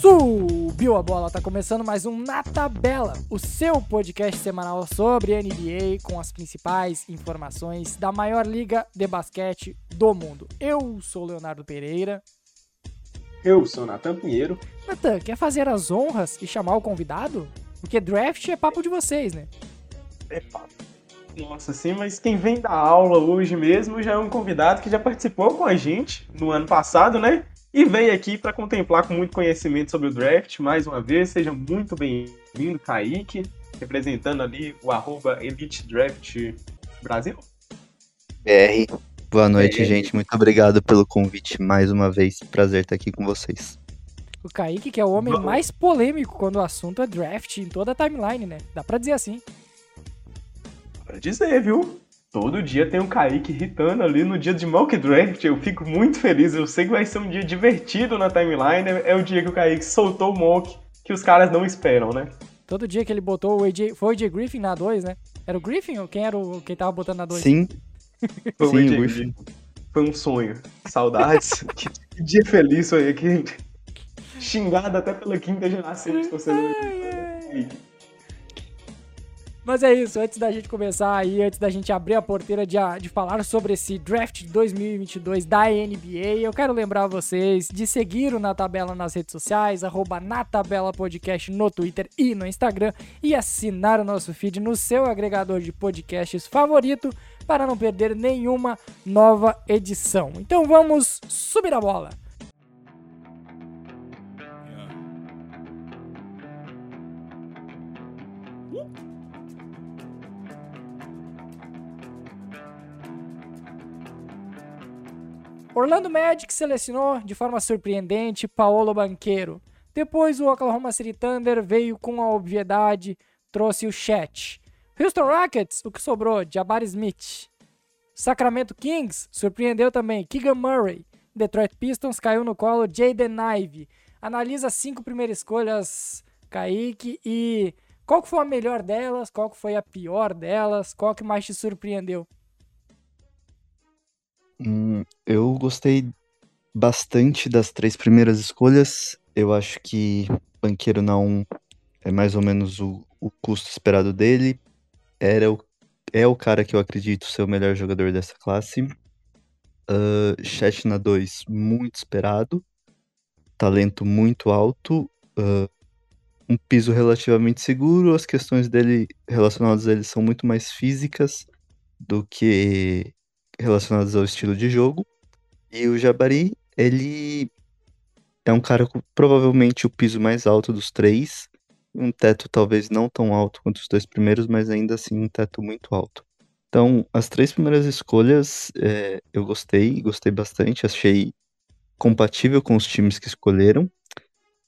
Subiu a bola, tá começando mais um Na Tabela, o seu podcast semanal sobre NBA com as principais informações da maior liga de basquete do mundo. Eu sou Leonardo Pereira. Eu sou Natan Pinheiro. Natan, quer fazer as honras e chamar o convidado? Porque draft é papo de vocês, né? É papo. Nossa, sim, mas quem vem da aula hoje mesmo já é um convidado que já participou com a gente no ano passado, né? E veio aqui para contemplar com muito conhecimento sobre o draft mais uma vez. Seja muito bem-vindo, Kaique, representando ali o arroba Elite Draft Brasil. BR. Boa noite, BR. gente. Muito obrigado pelo convite mais uma vez. Prazer estar aqui com vocês. O Kaique, que é o homem Vamos. mais polêmico quando o assunto é draft em toda a timeline, né? Dá pra dizer assim. Pra dizer, viu? Todo dia tem um Kaique irritando ali no dia de mock draft. Eu fico muito feliz. Eu sei que vai ser um dia divertido na timeline. É o dia que o Kaique soltou o mock que os caras não esperam, né? Todo dia que ele botou o AJ. Foi o AJ Griffin na 2, né? Era o Griffin ou quem era o quem tava botando na 2? Sim. Foi Sim, o AJ Griffin. Foi um sonho. Saudades. que, dia feliz foi aqui. Xingado até pela quinta geração de torcedores. Mas é isso, antes da gente começar aí, antes da gente abrir a porteira de, de falar sobre esse draft 2022 da NBA, eu quero lembrar vocês de seguir o Na Tabela nas redes sociais, arroba Na Tabela Podcast no Twitter e no Instagram, e assinar o nosso feed no seu agregador de podcasts favorito para não perder nenhuma nova edição. Então vamos subir a bola! Orlando Magic selecionou de forma surpreendente Paolo Banqueiro. Depois o Oklahoma City Thunder veio com a obviedade, trouxe o Chat. Houston Rockets, o que sobrou? Jabari Smith. Sacramento Kings surpreendeu também Keegan Murray. Detroit Pistons caiu no colo Jaden Ive. Analisa as cinco primeiras escolhas, Kaique, e qual foi a melhor delas, qual foi a pior delas, qual que mais te surpreendeu? Hum, eu gostei bastante das três primeiras escolhas. Eu acho que Banqueiro na 1 é mais ou menos o, o custo esperado dele. Era o, é o cara que eu acredito ser o melhor jogador dessa classe. Uh, Chat na 2, muito esperado. Talento muito alto. Uh, um piso relativamente seguro. As questões dele relacionadas a ele são muito mais físicas do que relacionadas ao estilo de jogo. E o Jabari, ele é um cara com provavelmente o piso mais alto dos três. Um teto talvez não tão alto quanto os dois primeiros, mas ainda assim um teto muito alto. Então, as três primeiras escolhas é, eu gostei, gostei bastante, achei compatível com os times que escolheram.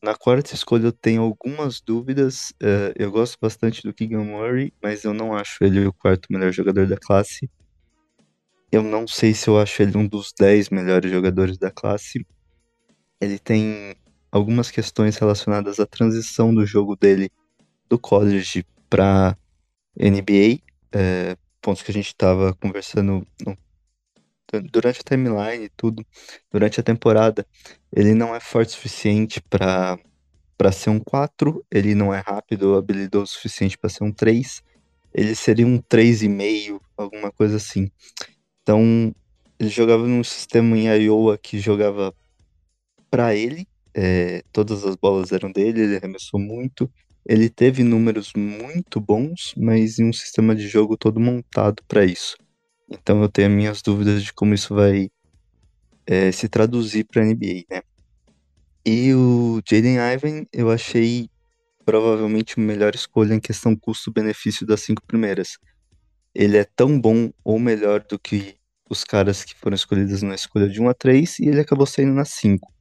Na quarta escolha eu tenho algumas dúvidas. É, eu gosto bastante do Keegan Murray, mas eu não acho ele o quarto melhor jogador da classe. Eu não sei se eu acho ele um dos 10 melhores jogadores da classe. Ele tem algumas questões relacionadas à transição do jogo dele do college para NBA, é, pontos que a gente estava conversando no, durante a timeline e tudo, durante a temporada. Ele não é forte o suficiente para para ser um 4, ele não é rápido ou habilidoso o suficiente para ser um 3. Ele seria um 3,5, alguma coisa assim. Então, ele jogava num sistema em Iowa que jogava para ele, é, todas as bolas eram dele, ele arremessou muito. Ele teve números muito bons, mas em um sistema de jogo todo montado para isso. Então eu tenho minhas dúvidas de como isso vai é, se traduzir para NBA, né? E o Jaden Ivan eu achei provavelmente a melhor escolha em questão custo-benefício das cinco primeiras ele é tão bom ou melhor do que os caras que foram escolhidos na escolha de 1 a 3 e ele acabou saindo na 5.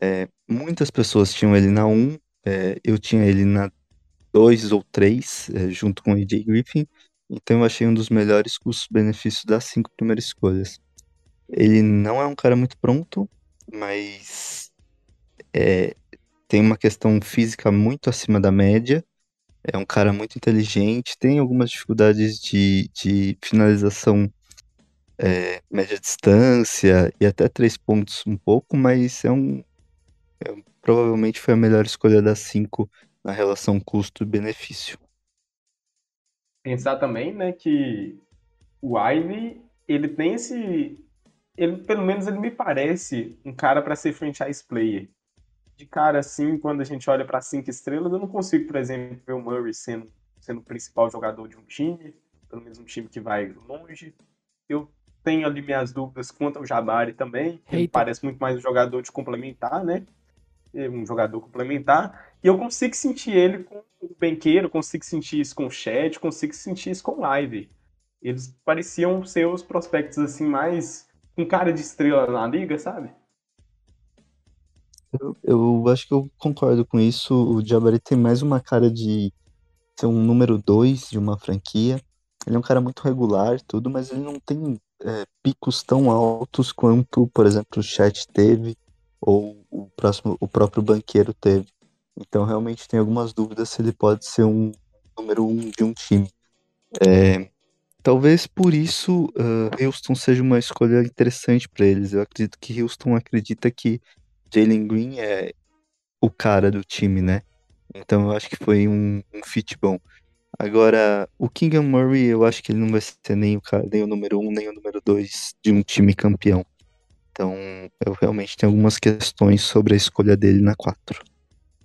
É, muitas pessoas tinham ele na 1, é, eu tinha ele na 2 ou 3, é, junto com o AJ Griffin, então eu achei um dos melhores custos-benefícios das cinco primeiras escolhas. Ele não é um cara muito pronto, mas é, tem uma questão física muito acima da média, é um cara muito inteligente, tem algumas dificuldades de, de finalização é, média distância e até três pontos um pouco, mas é um, é, provavelmente foi a melhor escolha das cinco na relação custo-benefício. Pensar também, né, que o Ivy, ele tem esse. Ele, pelo menos ele me parece um cara para ser franchise player. De cara, assim, quando a gente olha para cinco estrelas, eu não consigo, por exemplo, ver o Murray sendo, sendo o principal jogador de um time, pelo menos um time que vai longe. Eu tenho ali minhas dúvidas quanto ao Jabari também. Ele parece muito mais um jogador de complementar, né? Um jogador complementar. E eu consigo sentir ele com o Benqueiro, consigo sentir isso com o Chat, consigo sentir isso com o Live. Eles pareciam ser os prospectos assim mais com cara de estrela na liga, sabe? Eu, eu acho que eu concordo com isso. O Jabari tem mais uma cara de ser um número 2 de uma franquia. Ele é um cara muito regular, tudo, mas ele não tem é, picos tão altos quanto, por exemplo, o Chat teve ou o, próximo, o próprio banqueiro teve. Então, realmente, tem algumas dúvidas se ele pode ser um número um de um time. É, talvez por isso uh, Houston seja uma escolha interessante para eles. Eu acredito que Houston acredita que Jalen Green é o cara do time, né? Então, eu acho que foi um, um fit bom. Agora, o Kingham Murray, eu acho que ele não vai ser nem o, cara, nem o número um, nem o número dois de um time campeão. Então, eu realmente tenho algumas questões sobre a escolha dele na 4.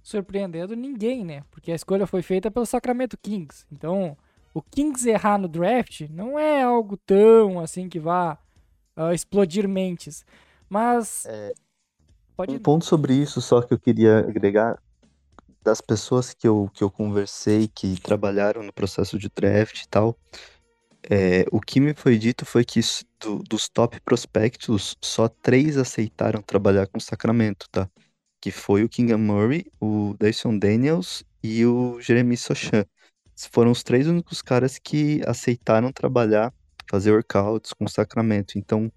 Surpreendendo ninguém, né? Porque a escolha foi feita pelo Sacramento Kings. Então, o Kings errar no draft não é algo tão assim que vá uh, explodir mentes. Mas. É, Pode... Um ponto sobre isso, só que eu queria agregar das pessoas que eu, que eu conversei, que trabalharam no processo de draft e tal, é, o que me foi dito foi que do, dos top prospectos, só três aceitaram trabalhar com Sacramento, tá? Que foi o Kingham Murray, o Dyson Daniels e o Jeremy Sochan. Foram os três únicos caras que aceitaram trabalhar, fazer workouts com Sacramento. Então,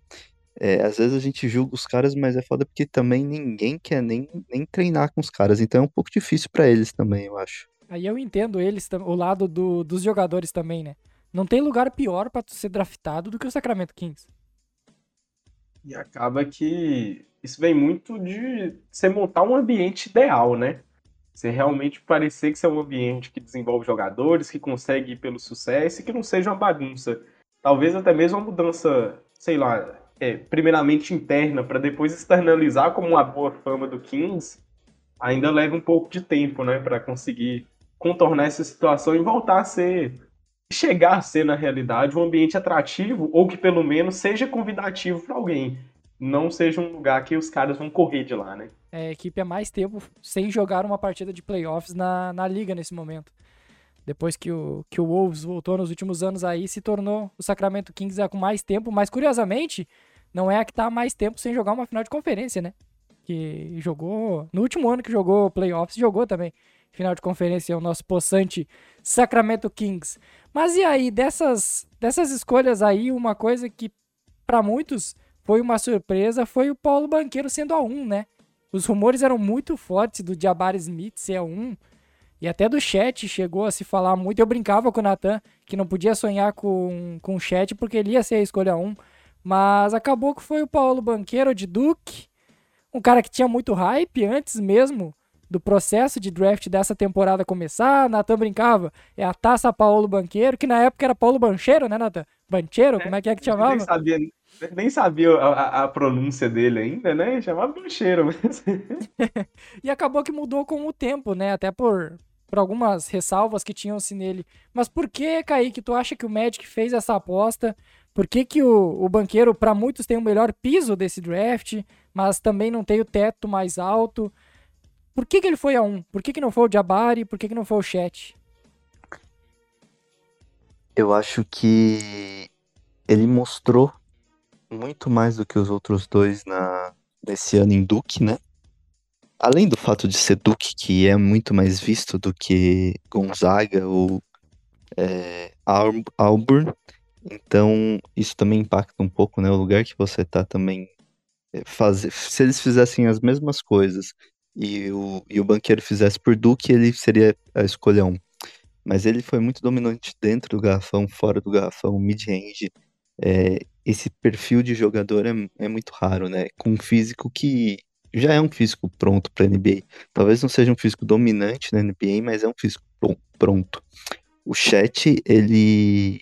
é, às vezes a gente julga os caras, mas é foda porque também ninguém quer nem, nem treinar com os caras. Então é um pouco difícil para eles também, eu acho. Aí eu entendo eles, o lado do, dos jogadores também, né? Não tem lugar pior para tu ser draftado do que o Sacramento Kings. E acaba que isso vem muito de você montar um ambiente ideal, né? Você realmente parecer que você é um ambiente que desenvolve jogadores, que consegue ir pelo sucesso e que não seja uma bagunça. Talvez até mesmo uma mudança, sei lá, é, primeiramente interna, para depois externalizar como uma boa fama do Kings, ainda leva um pouco de tempo, né, para conseguir contornar essa situação e voltar a ser, chegar a ser na realidade um ambiente atrativo ou que pelo menos seja convidativo para alguém, não seja um lugar que os caras vão correr de lá, né? É, a equipe há mais tempo sem jogar uma partida de playoffs na, na liga nesse momento. Depois que o, que o Wolves voltou nos últimos anos aí, se tornou o Sacramento Kings com mais tempo, mas curiosamente, não é a que tá mais tempo sem jogar uma final de conferência, né? Que jogou. No último ano que jogou playoffs, jogou também. Final de conferência, o nosso possante Sacramento Kings. Mas e aí, dessas, dessas escolhas aí, uma coisa que para muitos foi uma surpresa foi o Paulo Banqueiro sendo a 1, né? Os rumores eram muito fortes do Jabari Smith ser a 1. E até do chat chegou a se falar muito. Eu brincava com o Natan que não podia sonhar com, com o chat porque ele ia ser a escolha 1. Mas acabou que foi o Paulo Banqueiro de Duke, um cara que tinha muito hype antes mesmo do processo de draft dessa temporada começar. Natan brincava, é a taça Paulo Banqueiro, que na época era Paulo Bancheiro, né, Natan? Bancheiro, é, como é que é que chamava? Nem sabia, nem sabia a, a, pronúncia dele ainda, né? Chamava Bancheiro mesmo. e acabou que mudou com o tempo, né? Até por, por algumas ressalvas que tinham-se nele. Mas por que, Kaique, tu acha que o Magic fez essa aposta? Por que, que o, o banqueiro, para muitos, tem o melhor piso desse draft, mas também não tem o teto mais alto? Por que, que ele foi a um? Por que, que não foi o Jabari? Por que, que não foi o Chat? Eu acho que ele mostrou muito mais do que os outros dois na, nesse ano em Duke, né? Além do fato de ser Duke, que é muito mais visto do que Gonzaga ou é, Auburn, então, isso também impacta um pouco, né? O lugar que você tá também. É, fazer, se eles fizessem as mesmas coisas e o, e o banqueiro fizesse por Duque, ele seria a escolha um. Mas ele foi muito dominante dentro do garrafão, fora do garrafão, mid-range. É, esse perfil de jogador é, é muito raro, né? Com um físico que já é um físico pronto para NBA. Talvez não seja um físico dominante na NBA, mas é um físico pronto. O Chet, ele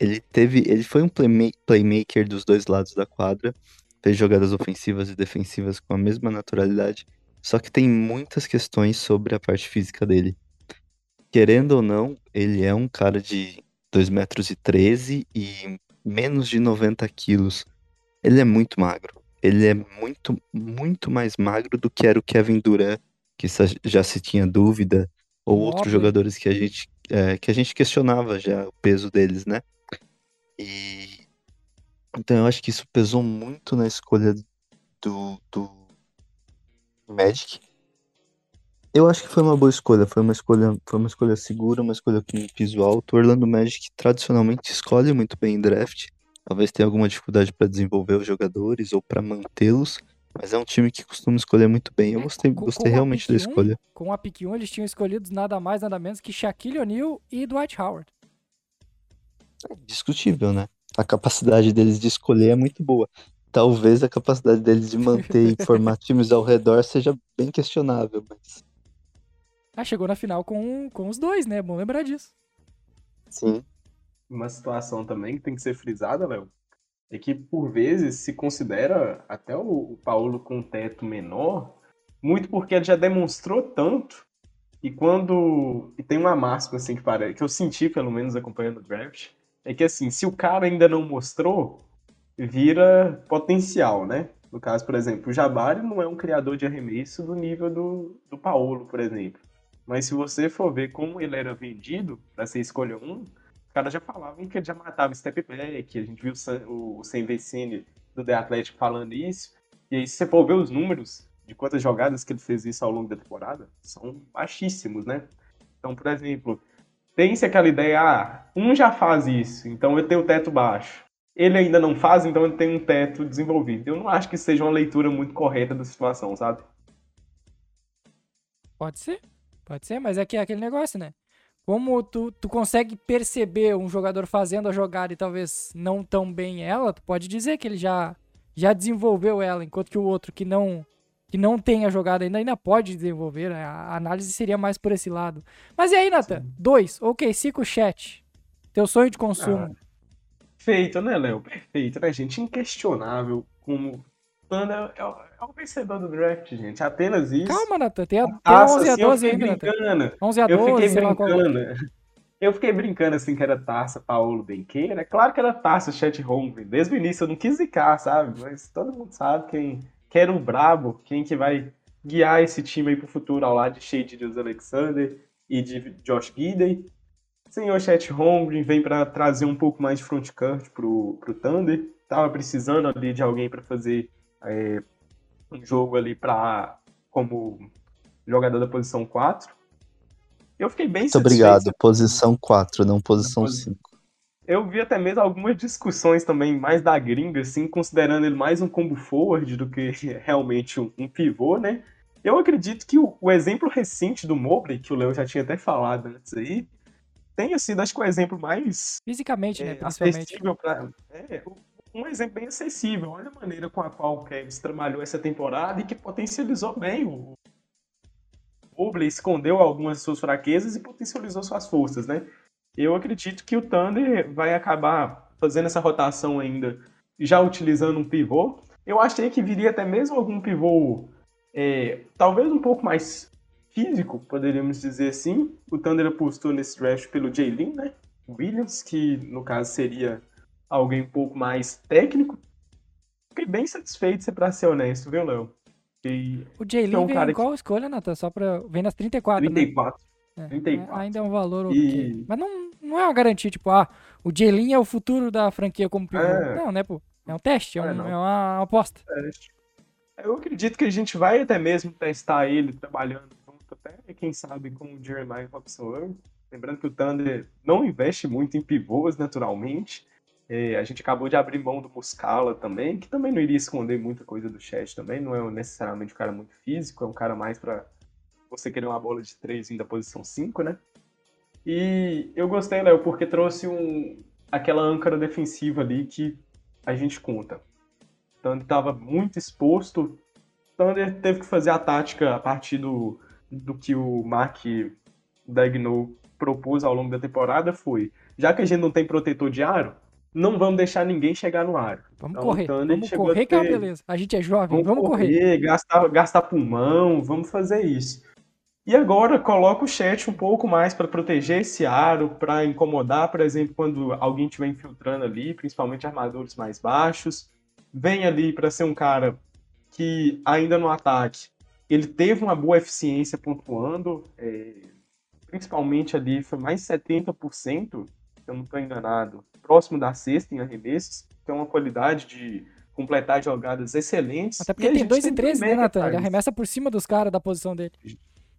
ele teve, ele foi um playmaker dos dois lados da quadra, fez jogadas ofensivas e defensivas com a mesma naturalidade, só que tem muitas questões sobre a parte física dele. Querendo ou não, ele é um cara de 2 metros e 13 e menos de 90 quilos. Ele é muito magro. Ele é muito, muito mais magro do que era o Kevin Durant, que já se tinha dúvida, ou outros jogadores que a gente é, que a gente questionava já o peso deles, né? E então eu acho que isso pesou muito na escolha do, do Magic. Eu acho que foi uma boa escolha, foi uma escolha, foi uma escolha segura, uma escolha com piso alto. O Orlando Magic tradicionalmente escolhe muito bem em draft. Talvez tenha alguma dificuldade para desenvolver os jogadores ou para mantê-los, mas é um time que costuma escolher muito bem. Eu gostei, com, gostei com realmente da escolha. com a pick 1, eles tinham escolhido nada mais, nada menos que Shaquille O'Neal e Dwight Howard. É discutível, né? A capacidade deles de escolher é muito boa. Talvez a capacidade deles de manter e formar times ao redor seja bem questionável, mas. Ah, chegou na final com, com os dois, né? É bom lembrar disso. Sim. Uma situação também que tem que ser frisada, Léo, é que por vezes se considera até o, o Paulo com um teto menor, muito porque ele já demonstrou tanto e quando e tem uma máxima assim que parece que eu senti pelo menos acompanhando o draft, é que assim, se o cara ainda não mostrou, vira potencial, né? No caso, por exemplo, o Jabari não é um criador de arremesso do nível do, do Paulo, por exemplo. Mas se você for ver como ele era vendido para ser escolha 1, os caras já falavam que ele já matava step back, a gente viu o Sam Vecine do The Athletic falando isso. E aí, se você for ver os números de quantas jogadas que ele fez isso ao longo da temporada, são baixíssimos, né? Então, por exemplo, tem-se aquela ideia, ah, um já faz isso, então eu tenho o teto baixo. Ele ainda não faz, então ele tem um teto desenvolvido. Eu não acho que seja uma leitura muito correta da situação, sabe? Pode ser, pode ser, mas é que é aquele negócio, né? como tu, tu consegue perceber um jogador fazendo a jogada e talvez não tão bem ela, tu pode dizer que ele já, já desenvolveu ela, enquanto que o outro que não que não tem a jogada ainda, ainda pode desenvolver. Né? A análise seria mais por esse lado. Mas e aí, Nathan? Sim. Dois, ok, cinco chat. Teu sonho de consumo. Ah, perfeito, né, Léo? Perfeito, né, gente? Inquestionável como Thunder é, é o vencedor do draft, gente. Apenas isso. Calma, Nathan. Tem, a, tem Taça, 11 a 12 assim, ainda, brincando. 11 a 12, eu fiquei brincando. Eu fiquei brincando assim que era taça Paulo Benqueira. É claro que era taça Chat Home. Desde o início eu não quis zicar, sabe? Mas todo mundo sabe quem, quem era o brabo, quem que vai guiar esse time aí pro futuro ao lado de Shade Deus Alexander e de Josh Gidey. Senhor Chat Home vem para trazer um pouco mais de frontcourt pro, pro Thunder. Tava precisando ali de alguém para fazer é, um jogo ali para como jogador da posição 4. Eu fiquei bem Muito obrigado, posição 4, não posição 5. Eu vi até mesmo algumas discussões também mais da gringa, assim, considerando ele mais um combo forward do que realmente um, um pivô, né? Eu acredito que o, o, exemplo recente do Mobley, que o Léo já tinha até falado antes aí, tenha sido, acho que o exemplo mais... Fisicamente, né, é, né, principalmente. Pra, é, um exemplo bem acessível. Olha a maneira com a qual o Kevs trabalhou essa temporada e que potencializou bem o Mobley escondeu algumas de suas fraquezas e potencializou suas forças, né? Eu acredito que o Thunder vai acabar fazendo essa rotação ainda, já utilizando um pivô. Eu achei que viria até mesmo algum pivô, é, talvez um pouco mais físico, poderíamos dizer assim. O Thunder apostou nesse draft pelo Jalen, né? Williams, que no caso seria alguém um pouco mais técnico. Fiquei bem satisfeito, se pra ser honesto, viu, Léo? O Jalen é um vem qual que... escolha, Nathan? Só pra... Vem nas 34, 34. Né? É, 34. Ainda é um valor e... Mas não, não é uma garantia, tipo, ah, o Jalen é o futuro da franquia como pivô. É... Não, né, pô? É um teste, é, um, é, é uma aposta. É, eu acredito que a gente vai até mesmo testar ele trabalhando junto, até quem sabe com o Jeremiah Robson. Lembrando que o Thunder não investe muito em pivôs naturalmente. É, a gente acabou de abrir mão do Muscala também, que também não iria esconder muita coisa do chat também. Não é necessariamente um cara muito físico, é um cara mais para você querer uma bola de três da posição 5, né? E eu gostei, Léo, porque trouxe um, aquela âncora defensiva ali que a gente conta. Então ele estava muito exposto Thunder teve que fazer a tática a partir do, do que o Mark Dagnall propôs ao longo da temporada foi, já que a gente não tem protetor de aro, não vamos deixar ninguém chegar no aro. Vamos então, correr, vamos correr que é uma beleza. A gente é jovem, vamos, vamos correr. correr. Gastar, gastar pulmão, vamos fazer isso. E agora coloca o chat um pouco mais para proteger esse aro, para incomodar, por exemplo, quando alguém estiver infiltrando ali, principalmente armadores mais baixos. Vem ali para ser um cara que ainda no ataque ele teve uma boa eficiência pontuando, é, principalmente ali foi mais 70%, se eu não estou enganado, próximo da sexta em arremessos, tem uma qualidade de completar jogadas excelentes. Até porque tem 2 e 13, né, Nathan? Ele arremessa por cima dos caras da posição dele.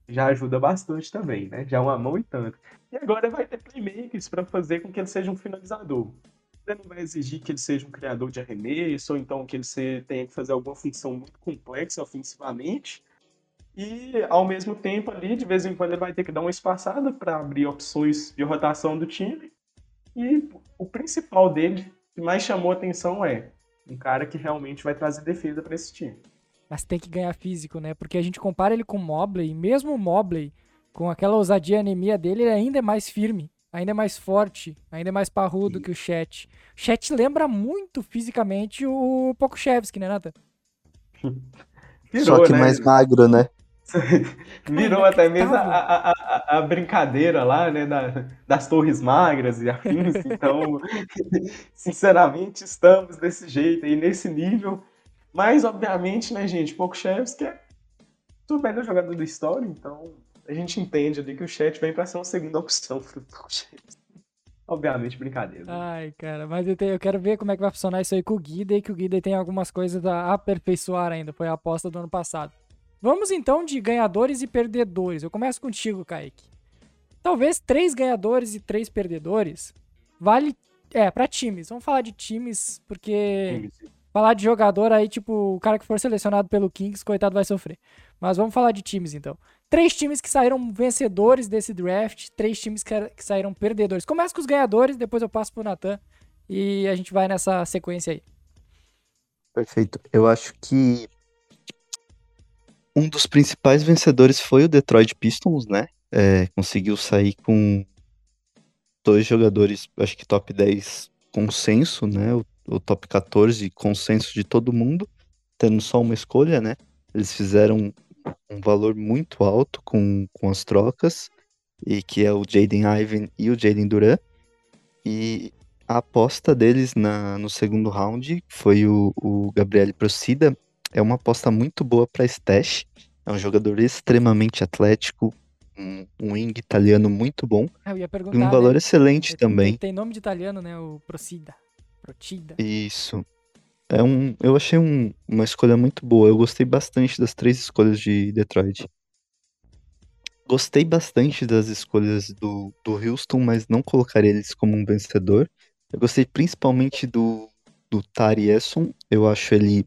Já ajuda bastante também, né? Já uma mão e tanto. E agora vai ter playmakers para fazer com que ele seja um finalizador. Você não vai exigir que ele seja um criador de arremesso, ou então que ele tenha que fazer alguma função muito complexa ofensivamente, e, ao mesmo tempo, ali, de vez em quando, ele vai ter que dar uma espaçada para abrir opções de rotação do time. E o principal dele, que mais chamou atenção, é um cara que realmente vai trazer defesa para esse time. Mas tem que ganhar físico, né? Porque a gente compara ele com o Mobley, e mesmo o Mobley, com aquela ousadia e anemia dele, ele ainda é mais firme, ainda é mais forte, ainda é mais parrudo Sim. que o Chet. O Chet lembra muito fisicamente o Pokushevski, né, Nathan? Só que né? mais magro, né? Virou até mesmo a, a, a, a, brincadeira lá, né, da, das torres magras e afins. Então, sinceramente, estamos desse jeito aí, nesse nível. Mas, obviamente, né, gente, que é o melhor jogador da história, então a gente entende ali que o chat vem para ser uma segunda opção pro Obviamente, brincadeira. Ai, cara, mas eu, tenho, eu, quero ver como é que vai funcionar isso aí com o Guida e que o Guida tem algumas coisas a aperfeiçoar ainda. Foi a aposta do ano passado. Vamos então de ganhadores e perdedores. Eu começo contigo, Kaique. Talvez três ganhadores e três perdedores vale. É, para times. Vamos falar de times, porque. Falar de jogador aí, tipo, o cara que for selecionado pelo Kings, coitado, vai sofrer. Mas vamos falar de times então. Três times que saíram vencedores desse draft, três times que, saíram perdedores. Começa com os ganhadores, depois eu passo pro Natan e a gente vai nessa sequência aí. Perfeito. Eu acho que um dos principais vencedores foi o Detroit Pistons, né? É, conseguiu sair com dois jogadores, acho que top 10 consenso, né? O, o, top 14 consenso de todo mundo, tendo só uma escolha, né? Eles fizeram um valor muito alto com, com as trocas, e que é o Jaden Ivan e o Jaden Duran. E a aposta deles na, no segundo round foi o, o Gabriel Procida, é uma aposta muito boa para Stash. É um jogador extremamente atlético, um, um wing italiano muito bom. Perguntar, e um valor né? excelente também. Tem nome de italiano, né? O Procida. Isso. É um, eu achei um, uma escolha muito boa. Eu gostei bastante das três escolhas de Detroit. Gostei bastante das escolhas do, do Houston, mas não colocaria eles como um vencedor. Eu gostei principalmente do, do Tari Esson. Eu acho ele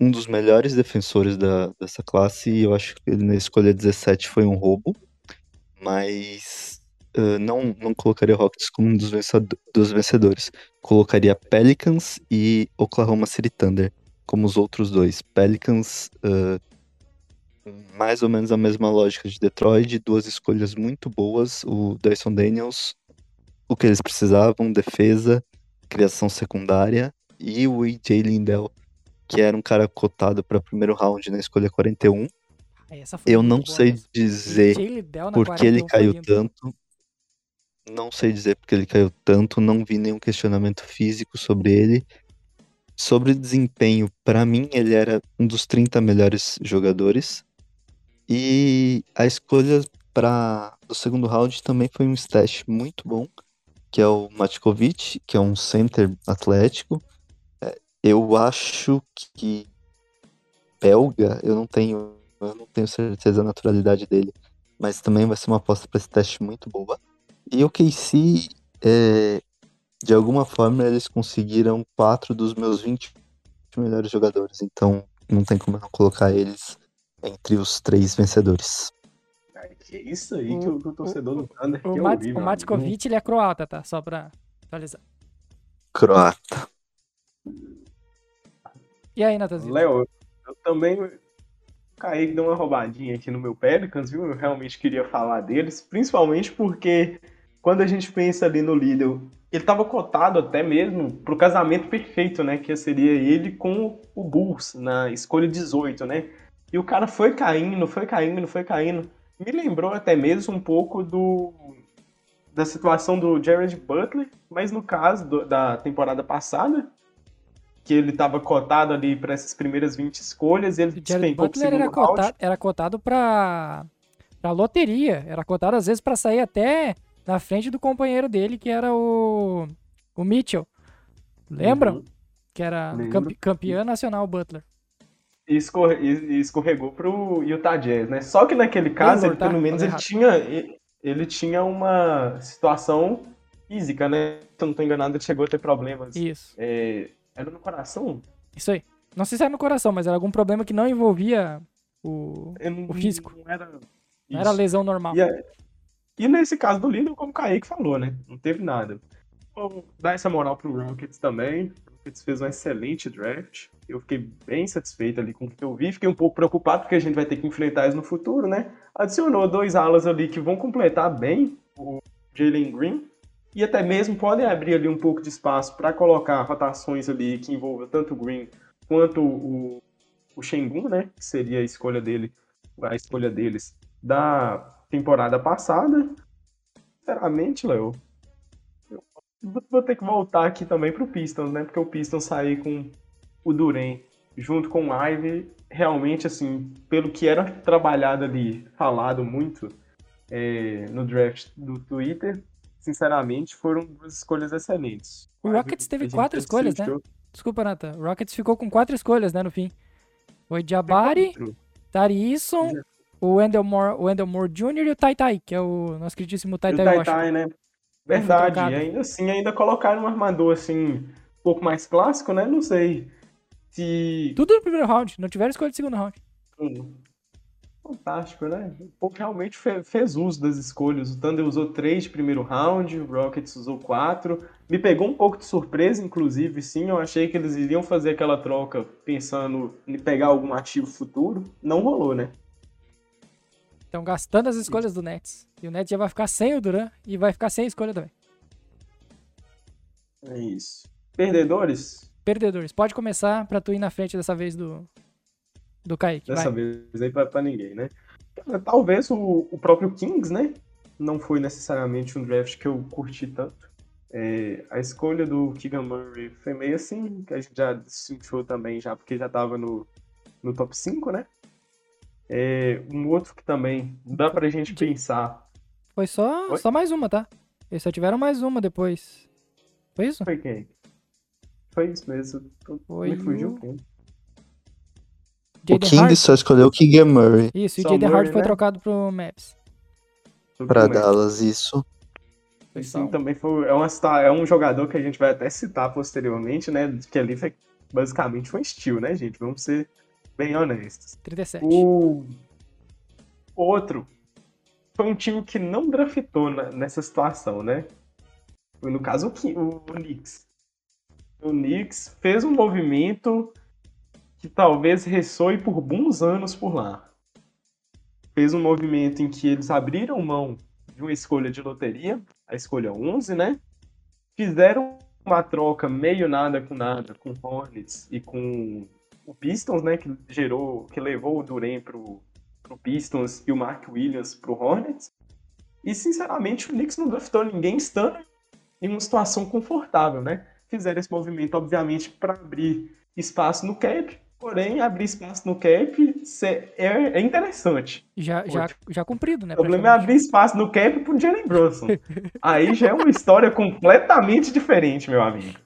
um dos melhores defensores da, dessa classe eu acho que ele na escolha 17 foi um roubo, mas uh, não, não colocaria o Rockets como um dos, vencedor, dos vencedores. Colocaria Pelicans e Oklahoma City Thunder como os outros dois. Pelicans, uh, mais ou menos a mesma lógica de Detroit, duas escolhas muito boas, o Dyson Daniels, o que eles precisavam, defesa, criação secundária, e o EJ Lindell, que era um cara cotado para primeiro round na escolha 41. Eu não sei boa, dizer por que ele caiu tanto. Não sei dizer porque ele caiu tanto, não vi nenhum questionamento físico sobre ele. Sobre desempenho, para mim ele era um dos 30 melhores jogadores. E a escolha para do segundo round também foi um stash muito bom, que é o Matkovic, que é um center atlético. Eu acho que belga, eu não tenho, eu não tenho certeza da naturalidade dele, mas também vai ser uma aposta para esse teste muito boa. E o KC, é, de alguma forma, eles conseguiram quatro dos meus 20 melhores jogadores, então não tem como não colocar eles entre os três vencedores. Que isso aí que o, o torcedor do Thunder o, o, ouvir, o Matkovic, ele é croata, tá? Só pra atualizar. Croata. E aí, Natanzinho? Léo, também o Kaique deu uma roubadinha aqui no meu Pelicans, viu? Eu realmente queria falar deles, principalmente porque quando a gente pensa ali no líder, ele estava cotado até mesmo para o casamento perfeito, né? Que seria ele com o Bulls na escolha 18, né? E o cara foi caindo, foi caindo, foi caindo. Me lembrou até mesmo um pouco do da situação do Jared Butler, mas no caso do, da temporada passada, que ele estava cotado ali para essas primeiras 20 escolhas, ele o Jared Butler era cotado, era cotado para para loteria, era cotado às vezes para sair até na frente do companheiro dele, que era o o Mitchell. Lembram? Uhum. Que era campe, campeão nacional Butler. E, escorre, e escorregou pro Utah Jazz, né? Só que naquele caso, ele, pelo menos, ele tinha, ele tinha uma situação física, né? Se eu não tô enganado, ele chegou a ter problemas. Isso. É, era no coração? Isso aí. Não sei se era no coração, mas era algum problema que não envolvia o, não, o físico. Não era, não era lesão normal. E, e, nesse caso do Lillard, como o Kaique falou, né? Não teve nada. Vou dar essa moral pro Rockets também. O Rockets fez um excelente draft. Eu fiquei bem satisfeito ali com o que eu vi. Fiquei um pouco preocupado porque a gente vai ter que enfrentar isso no futuro, né? Adicionou dois alas ali que vão completar bem o Jalen Green. E até mesmo podem abrir ali um pouco de espaço para colocar rotações ali que envolvam tanto o Green quanto o, o Shengun, né? Que seria a escolha dele, a escolha deles da temporada passada. Sinceramente, Léo, vou ter que voltar aqui também pro Pistons, né? Porque o Pistons sair com o Duren junto com o Ivy, realmente, assim, pelo que era trabalhado ali, falado muito é, no draft do Twitter, sinceramente, foram duas escolhas excelentes. O Rockets teve quatro escolhas, né? Desculpa, Nata. O Rockets ficou com quatro escolhas, né, no fim. Foi Jabari, Tari Eason, o Wendell Moore, o Wendell Moore Jr. e o Tai Tai, que é o nosso queridíssimo Tai Tai Washington. Tai, né? Verdade, ainda assim, ainda colocaram um armador assim, um pouco mais clássico, né? Não sei se. Tudo no primeiro round, não tiveram escolha de segundo round. Hum. Fantástico, né? O povo realmente fez uso das escolhas. O Thunder usou três de primeiro round, o Rockets usou quatro. Me pegou um pouco de surpresa, inclusive, sim. Eu achei que eles iriam fazer aquela troca pensando em pegar algum ativo futuro. Não rolou, né? Estão gastando as escolhas do Nets. E o Nets já vai ficar sem o Duran e vai ficar sem escolha também. É isso. Perdedores? Perdedores. Pode começar pra tu ir na frente dessa vez do, do Kaique. Dessa vai. vez aí pra, pra ninguém, né? Talvez o, o próprio Kings, né? Não foi necessariamente um draft que eu curti tanto. É, a escolha do Keegan Murray foi meio assim, que a gente já sentiu também, já porque já tava no, no top 5, né? É, um outro que também dá pra gente pensar. Foi só, só mais uma, tá? Eles só tiveram mais uma depois. Foi isso? Foi quem? Foi isso mesmo. Foi Me fugiu quem? o King Hart. só escolheu o King Murray. Isso, e o Jaden Hart foi né? trocado pro Maps. Pra Dallas, isso. Sim, também foi. É, uma, é um jogador que a gente vai até citar posteriormente, né? Que ali foi, basicamente foi um estilo, né, gente? Vamos ser bem honestos. 37. O outro foi um time que não draftou na, nessa situação, né? Foi no caso o, o, o Knicks. O Knicks fez um movimento que talvez ressoe por bons anos por lá. Fez um movimento em que eles abriram mão de uma escolha de loteria, a escolha 11, né? Fizeram uma troca meio nada com nada com Hornets e com o Pistons, né, que gerou, que levou o Duren pro, pro Pistons e o Mark Williams pro Hornets. E sinceramente o Knicks não draftou ninguém estando em uma situação confortável, né? Fizeram esse movimento obviamente para abrir espaço no cap, porém abrir espaço no cap é, é interessante. Já, já, já cumprido, né? O problema é abrir espaço no cap pro Jalen Brunson. aí já é uma história completamente diferente, meu amigo.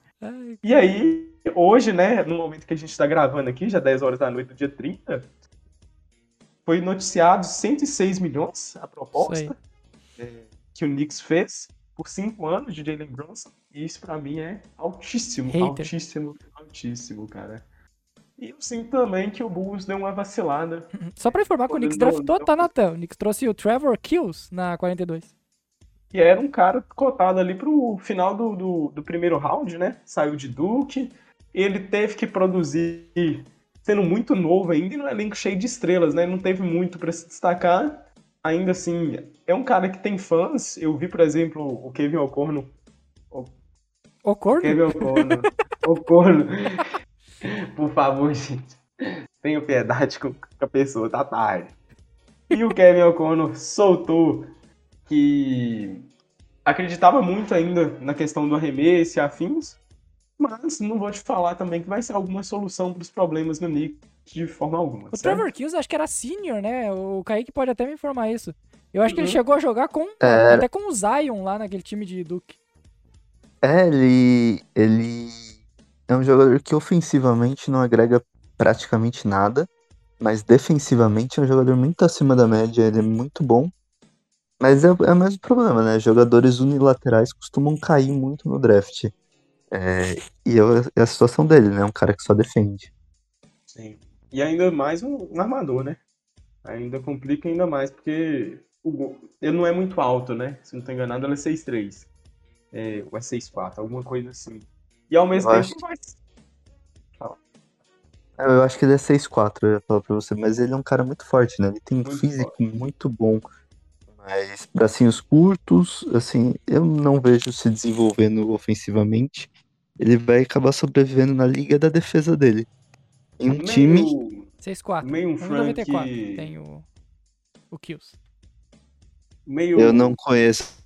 E aí hoje, né, no momento que a gente está gravando aqui, já 10 horas da noite do dia 30, foi noticiado 106 milhões a proposta é, que o Knicks fez por 5 anos de Jalen Brunson. E isso para mim é altíssimo, Hater. altíssimo, altíssimo, cara. E eu sinto também que o Bulls deu uma vacilada. Só pra informar que o Knicks draftou, tá, Natan? O Knicks trouxe o Trevor Kills na 42. E era um cara cotado ali pro final do, do, do primeiro round, né? Saiu de Duke ele teve que produzir sendo muito novo ainda e no elenco cheio de estrelas, né? Não teve muito para se destacar. Ainda assim, é um cara que tem fãs. Eu vi, por exemplo, o Kevin O'Connor. O corno? Kevin O'Connor. O'Connor. Por favor, gente. Tenha piedade com a pessoa, tá tarde. E o Kevin O'Connor soltou que acreditava muito ainda na questão do arremesso e afins, mas não vou te falar também que vai ser alguma solução para os problemas no Knicks de forma alguma. O certo? Trevor Kills acho que era senior, né? O Kaique pode até me informar isso. Eu acho que ele Uhum. chegou a jogar com É. até com o Zion lá naquele time de Duke. É, ele, ele é um jogador que ofensivamente não agrega praticamente nada, mas defensivamente é um jogador muito acima da média, ele é muito bom. Mas é, é o mesmo problema, né? Jogadores unilaterais costumam cair muito no draft. É, e é a situação dele, né? Um cara que só defende. Sim. E ainda mais um, um armador, né? Ainda complica ainda mais, porque o, ele não é muito alto, né? Se não tô enganado, ele é 6'3". É, ou é 6'4", alguma coisa assim. E ao mesmo Eu tempo acho- vai... É, Eu acho que ele é 6'4", eu ia falar pra você, mas ele é um cara muito forte, né? Ele tem um físico muito bom. Mas bracinhos curtos, assim, eu não vejo se desenvolvendo ofensivamente. Ele vai acabar sobrevivendo na liga da defesa dele. Em um meio, time. 6'4. Meio um 1,94 Frank- tem o, o Kills. Meio... Eu não conheço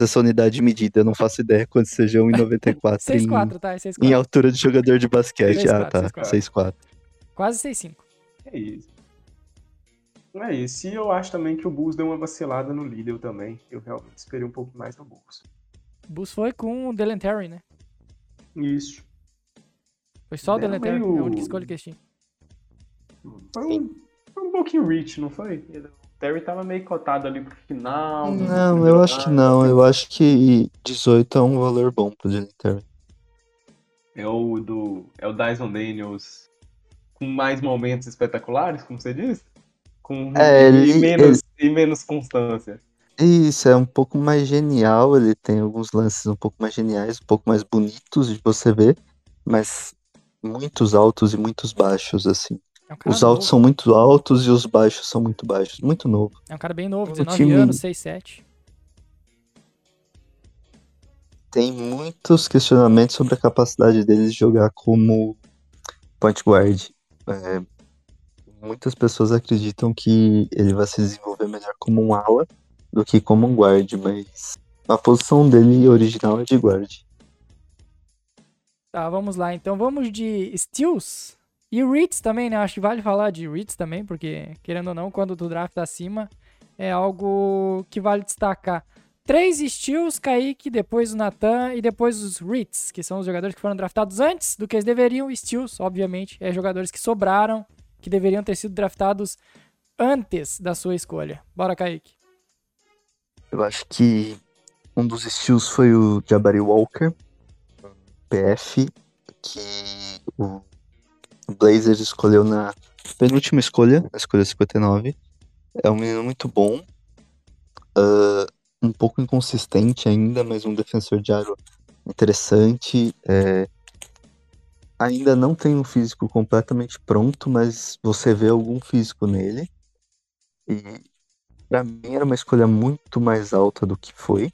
essa unidade de medida, eu não faço ideia quando seja 1,94 em, 6'4, tá? É 6'4. em altura de jogador de basquete. 6'4", ah, tá. 6'4". 6'4. Quase 6'5. É isso. É isso. E eu acho também que o Bulls deu uma vacilada no líder também. Eu realmente esperei um pouco mais do Bulls. O Bulls foi com o Delen Terry, né? Isso. Foi só o Delen Terry, meio- é a única escolha que eles tinham. Foi um, foi um pouquinho rich, não foi? Ele- O Terry tava meio cotado ali pro final. no Não, eu acho que não. Eu acho que 18 é um valor bom pro Jalen Terry. É o do. É o Dyson Daniels com mais momentos espetaculares, como você disse? Com É, e, ele- menos, e menos constância. Isso, é um pouco mais genial, ele tem alguns lances um pouco mais geniais, um pouco mais bonitos de você ver, mas muitos altos e muitos baixos, assim. É um Os altos novo. são muito altos e os baixos são muito baixos. Muito novo. É um cara bem novo, O 19 time- anos, 6'7. Tem muitos questionamentos sobre a capacidade dele de jogar como point guard. É, muitas pessoas acreditam que ele vai se desenvolver melhor como um ala do que como um guard, mas a posição dele original é de guard. Tá, vamos lá. Então vamos de Steals e Reeds também, né? Acho que vale falar de Reeds também, porque, querendo ou não, quando do draft tá acima, é algo que vale destacar. Três Steals, Kaique, depois o Nathan e depois os Reeds, que são os jogadores que foram draftados antes do que eles deveriam. Steals, obviamente, é jogadores que sobraram, que deveriam ter sido draftados antes da sua escolha. Bora, Kaique. Eu acho que um dos estilos foi o Jabari Walker, PF, que o Blazers escolheu na penúltima escolha, na escolha 59. É um menino muito bom, ah, um pouco inconsistente ainda, mas um defensor de aro interessante. é, ainda não tem um físico completamente pronto, mas você vê algum físico nele. E Pra mim era uma escolha muito mais alta do que foi.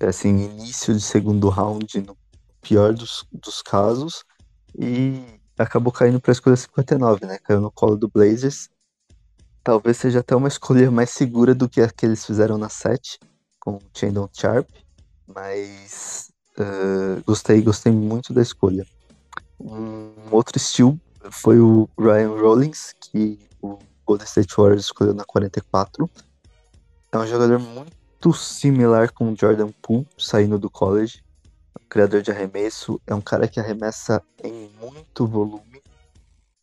Assim, início de segundo round, no pior dos, dos casos. E acabou caindo pra escolha 59, né? Caiu no colo do Blazers. Talvez seja até uma escolha mais segura do que a que eles fizeram na 7, com o Chandon Sharp. Mas eh, gostei, gostei muito da escolha. Um outro estilo foi o Ryan Rollins, que o Golden State Warriors escolheu na 44. É um jogador muito similar com o Jordan Poole, saindo do college. Um criador de arremesso. É um cara que arremessa em muito volume.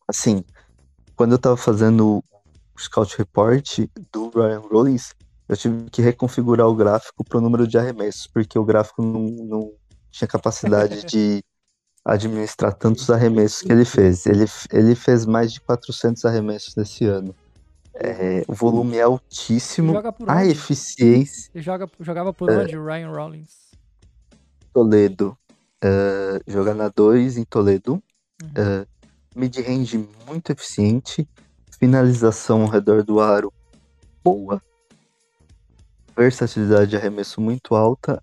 Assim, quando eu tava fazendo o Scout Report do Ryan Rollins, eu tive que reconfigurar o gráfico pro número de arremessos, porque o gráfico não, não tinha capacidade de administrar tantos arremessos que ele fez. Ele, ele fez mais de 400 arremessos nesse ano. É, o volume é altíssimo. A onde? eficiência, Ele joga, jogava por É. onde, o Ryan Rollins? Toledo. É, joga na 2 em Toledo. Uhum. É, mid-range muito eficiente, finalização ao redor do aro boa, versatilidade de arremesso muito alta,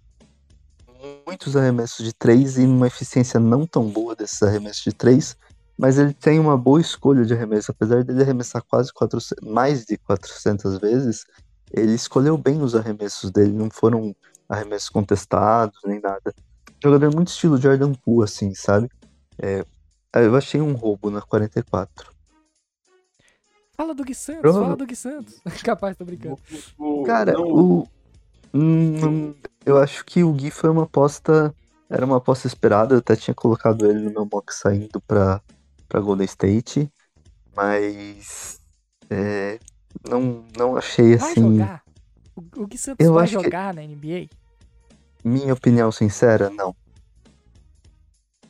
muitos arremessos de 3 e uma eficiência não tão boa desses arremessos de 3, mas ele tem uma boa escolha de arremesso, apesar dele arremessar quase 400, mais de 400 vezes, ele escolheu bem os arremessos dele, não foram arremessos contestados nem nada. Jogador muito estilo Jordan Poole, assim, sabe? É, eu achei um roubo na 44. Fala do Gui Santos, Pro... fala do Gui Santos. Capaz, tô brincando. Cara, o. Hum, eu acho que o Gui foi uma aposta. Era uma aposta esperada. Eu até tinha colocado ele no meu mock saindo pra, pra Golden State. Mas. É, não, não achei vai assim. Jogar? O, o Gui Santos eu vai jogar que... na NBA? Minha opinião sincera, não.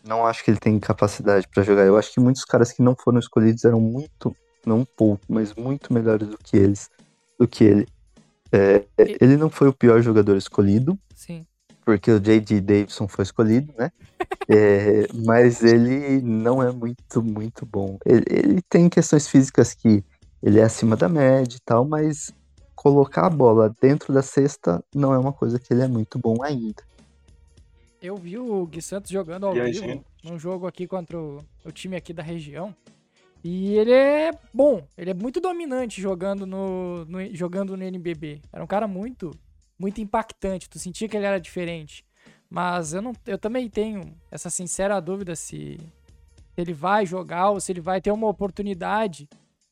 Não acho que ele tem capacidade para jogar. Eu acho que muitos caras que não foram escolhidos eram muito, não um pouco, mas muito melhores do que eles, do que ele. É, ele não foi o pior jogador escolhido. Sim. Porque o J.D. Davidson foi escolhido, né? é, mas ele não é muito, muito bom. Ele, ele tem questões físicas que ele é acima da média e tal, mas colocar a bola dentro da cesta não é uma coisa que ele é muito bom ainda. Eu vi o Gui Santos jogando ao vivo gente? num jogo aqui contra o, o, time aqui da região. E ele é bom, ele é muito dominante jogando no, no, jogando no NBB. Era um cara muito muito impactante, tu sentia que ele era diferente. Mas eu não eu também tenho essa sincera dúvida se ele vai jogar ou se ele vai ter uma oportunidade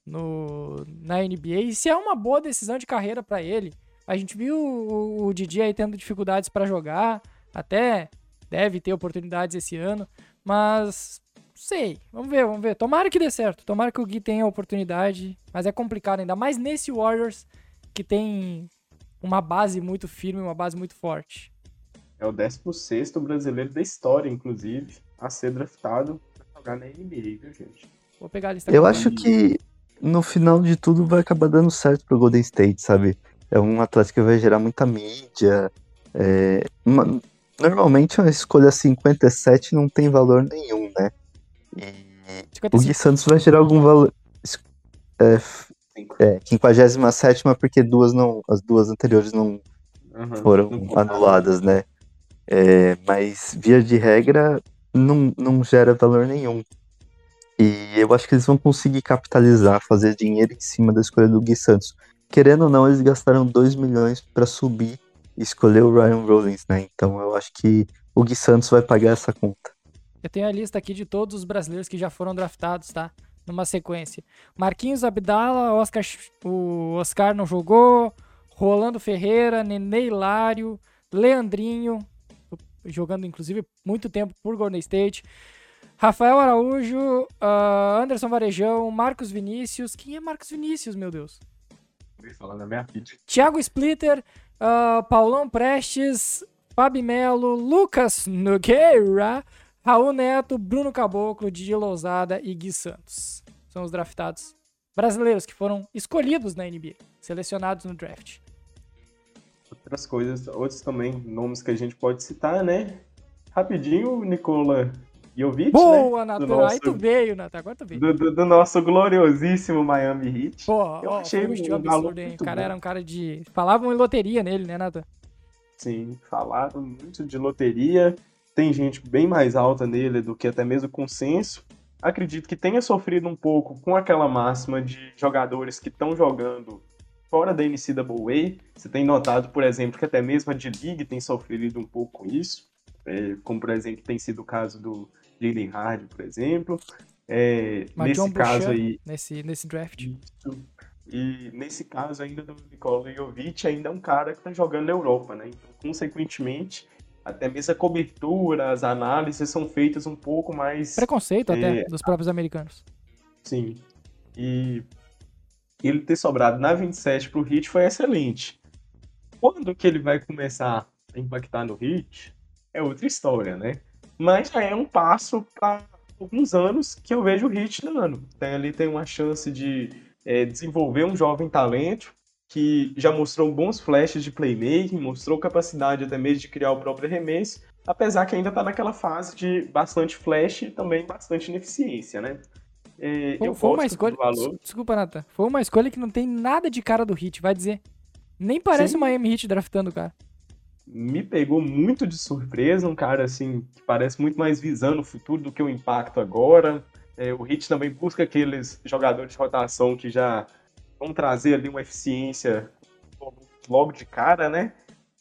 no, na NBA e se é uma boa decisão de carreira para ele. A gente viu o, o Didi aí tendo dificuldades para jogar, até deve ter oportunidades esse ano, mas sei, vamos ver, vamos ver. Tomara que dê certo, tomara que o Gui tenha oportunidade, mas é complicado ainda mais nesse Warriors que tem uma base muito firme, uma base muito forte. É o 16 brasileiro da história, inclusive, a ser draftado para jogar na NBA, viu, gente? Vou pegar a lista. Eu acho que no final de tudo vai acabar dando certo pro Golden State, sabe? É um atleta que vai gerar muita mídia. É... Uma... Normalmente uma escolha 57 não tem valor nenhum, né? E 55. o Gui Santos vai gerar algum valor. É, é 57 porque duas não, as duas anteriores não uhum, foram não anuladas, né? É, mas, via de regra, não, não gera valor nenhum. E eu acho que eles vão conseguir capitalizar, fazer dinheiro em cima da escolha do Gui Santos. Querendo ou não, eles gastaram 2 milhões para subir e escolher o Ryan Rollins, né? Então eu acho que o Gui Santos vai pagar essa conta. Eu tenho a lista aqui de todos os brasileiros que já foram draftados, tá? Numa sequência. Marquinhos Abdala, Oscar, o Oscar não jogou, Rolando Ferreira, Nenê Hilário, Leandrinho, jogando inclusive muito tempo por Golden State. Rafael Araújo, uh, Anderson Varejão, Marcos Vinícius. Quem é Marcos Vinícius, meu Deus? Falando minha filha. Thiago Splitter, uh, Paulão Prestes, Fabi Melo, Lucas Nogueira, Raul Neto, Bruno Caboclo, Didi Lousada e Gui Santos. São os draftados brasileiros que foram escolhidos na NBA, selecionados no draft. Outras coisas, outros também nomes que a gente pode citar, né? Rapidinho, Nicola Jovic, Boa, né? Natan. Nosso... Aí tu veio, Natan. Agora tu veio. Do, do, do, nosso gloriosíssimo Miami Heat. Pô, eu ó, achei um, um absurdo, hein? O cara bom. era um cara de... Falavam em loteria nele, né, Natan? Sim, falaram muito de loteria. Tem gente bem mais alta nele do que até mesmo consenso. Acredito que tenha sofrido um pouco com aquela máxima de jogadores que estão jogando fora da NCAA. Você tem notado, por exemplo, que até mesmo a D-League tem sofrido um pouco com isso. É, como, por exemplo, tem sido o caso do Jalen Hardy, por exemplo. É, nesse caso aí. Nesse, nesse draft. Isso. E nesse caso ainda do Nikola Jovic, ainda é um cara que está jogando na Europa, né? Então, consequentemente, até mesmo a cobertura, as análises são feitas um pouco mais. Preconceito é, até dos próprios americanos. Sim. E ele ter sobrado na 27 para o Hit foi excelente. Quando que ele vai começar a impactar no Hit é outra história, né? Mas já é um passo para alguns anos que eu vejo o Hit dando. Ali tem uma chance de é, desenvolver um jovem talento que já mostrou bons flashes de playmaking, mostrou capacidade até mesmo de criar o próprio arremesso, apesar que ainda está naquela fase de bastante flash e também bastante ineficiência, né? É, Foi, eu foi uma escolha. Desculpa, Nathan. Foi uma escolha que não tem nada de cara do Hit, vai dizer. Nem parece Sim. o Miami Heat draftando o cara. me pegou muito de surpresa, um cara assim que parece muito mais visando o futuro do que o impacto agora. É, o Heat também busca aqueles jogadores de rotação que já vão trazer ali uma eficiência logo de cara, né?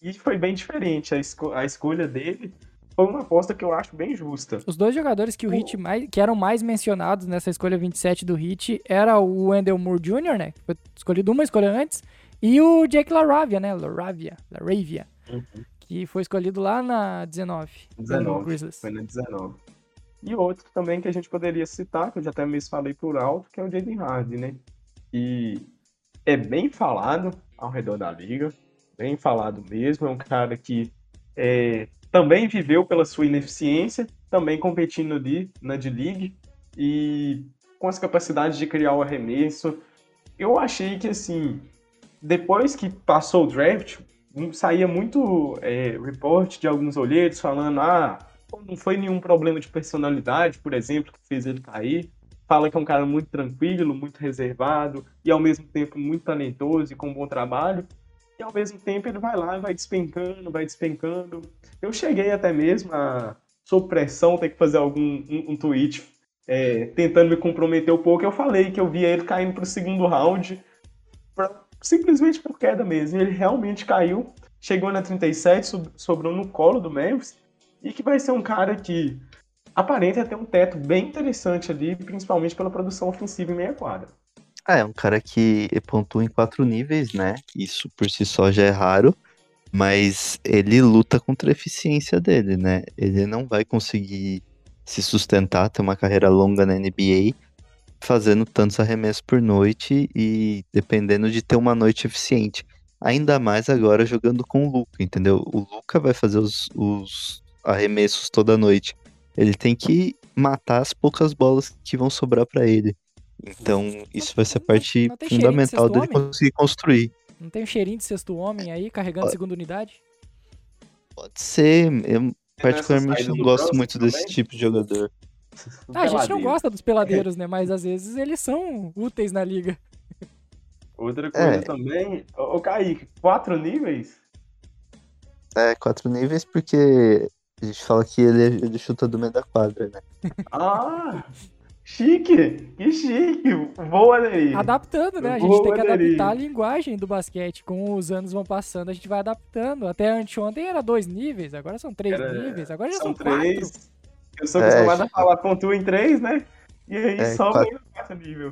E foi bem diferente a, esco- a escolha dele. Foi uma aposta que eu acho bem justa. Os dois jogadores que o Heat mais, que eram mais mencionados nessa escolha 27 do Heat era o Wendell Moore Jr., né? Que foi escolhido uma escolha antes, e o Jake LaRavia, né? LaRavia, LaRavia, que foi escolhido lá na 19, pelo 19. Grizzlies. Foi na 19. E outro também que a gente poderia citar, que eu já até mesmo falei por alto, que é o Jaden Harden, né? E é bem falado ao redor da liga, bem falado mesmo. É um cara que é, também viveu pela sua ineficiência, também competindo ali na D-League e com as capacidades de criar o arremesso. Eu achei que, assim, depois que passou o draft, saía muito é, report de alguns olheiros falando: ah, não foi nenhum problema de personalidade, por exemplo, que fez ele cair. Fala que é um cara muito tranquilo, muito reservado e ao mesmo tempo muito talentoso e com bom trabalho. E ao mesmo tempo ele vai lá e vai despencando, vai despencando. Eu cheguei até mesmo a, sob pressão, ter que fazer algum um, um tweet é, tentando me comprometer um pouco. Eu falei que eu via ele caindo para o segundo round pra- simplesmente por queda mesmo. Ele realmente caiu, chegou na 37, sob- sobrou no colo do Memphis e que vai ser um cara que aparenta ter um teto bem interessante ali, principalmente pela produção ofensiva em meia quadra. Ah, é um cara que pontua em quatro níveis, né? Isso por si só já é raro, mas ele luta contra a eficiência dele, né? Ele não vai conseguir se sustentar, ter uma carreira longa na NBA, fazendo tantos arremessos por noite e dependendo de ter uma noite eficiente. Ainda mais agora jogando com o Luca, entendeu? O Luca vai fazer os, os arremessos toda noite. Ele tem que matar as poucas bolas que vão sobrar pra ele. Então, isso vai ser a não- parte não de fundamental dele homem? conseguir construir. Não tem um cheirinho de sexto homem aí carregando segunda unidade? Pode ser, eu particularmente não gosto muito desse também? tipo de jogador. Ah, a gente não gosta dos peladeiros, né? Mas às vezes eles são úteis na liga. Outra coisa É. também, ô, Kaique, quatro níveis? É, quatro níveis porque a gente fala que ele, ele chuta do meio da quadra, né? Ah, chique, que chique, voa daí. Adaptando, né? A gente vou tem que adaptar a linguagem do basquete. Com os anos vão passando, a gente vai adaptando. Até anteontem era dois níveis, agora são três Era- níveis, agora já São são, quatro. três. Eu sou É, acostumado a já- falar pontua em três, né? E aí É, só quatro. quarto nível.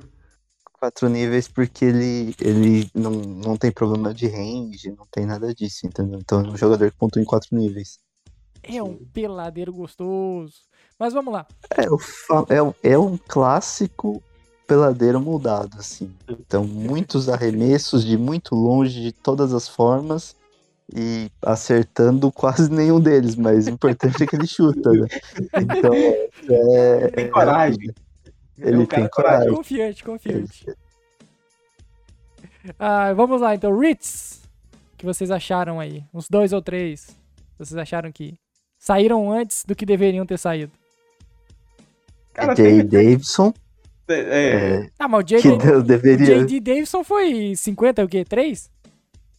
Quatro níveis porque ele, ele não, não tem problema de range, não tem nada disso, entendeu? Então é um jogador que pontua em quatro níveis. É um peladeiro gostoso. Mas vamos lá. É, é, é um clássico peladeiro moldado, assim. Então, muitos arremessos de muito longe, de todas as formas, e acertando quase nenhum deles, mas o importante é que ele chuta, né? Então, é. Tem é- coragem. Ele é um tem cara coragem. Confiante, confiante. Ah, vamos lá, então. Ritz, o que vocês acharam aí? Uns dois ou três. Vocês acharam que saíram antes do que deveriam ter saído? Cara, Jay tem- Davidson, É, é, Ah, mas o que J.D. deu- o deveria. J.D. Davidson foi 50 o quê? 3?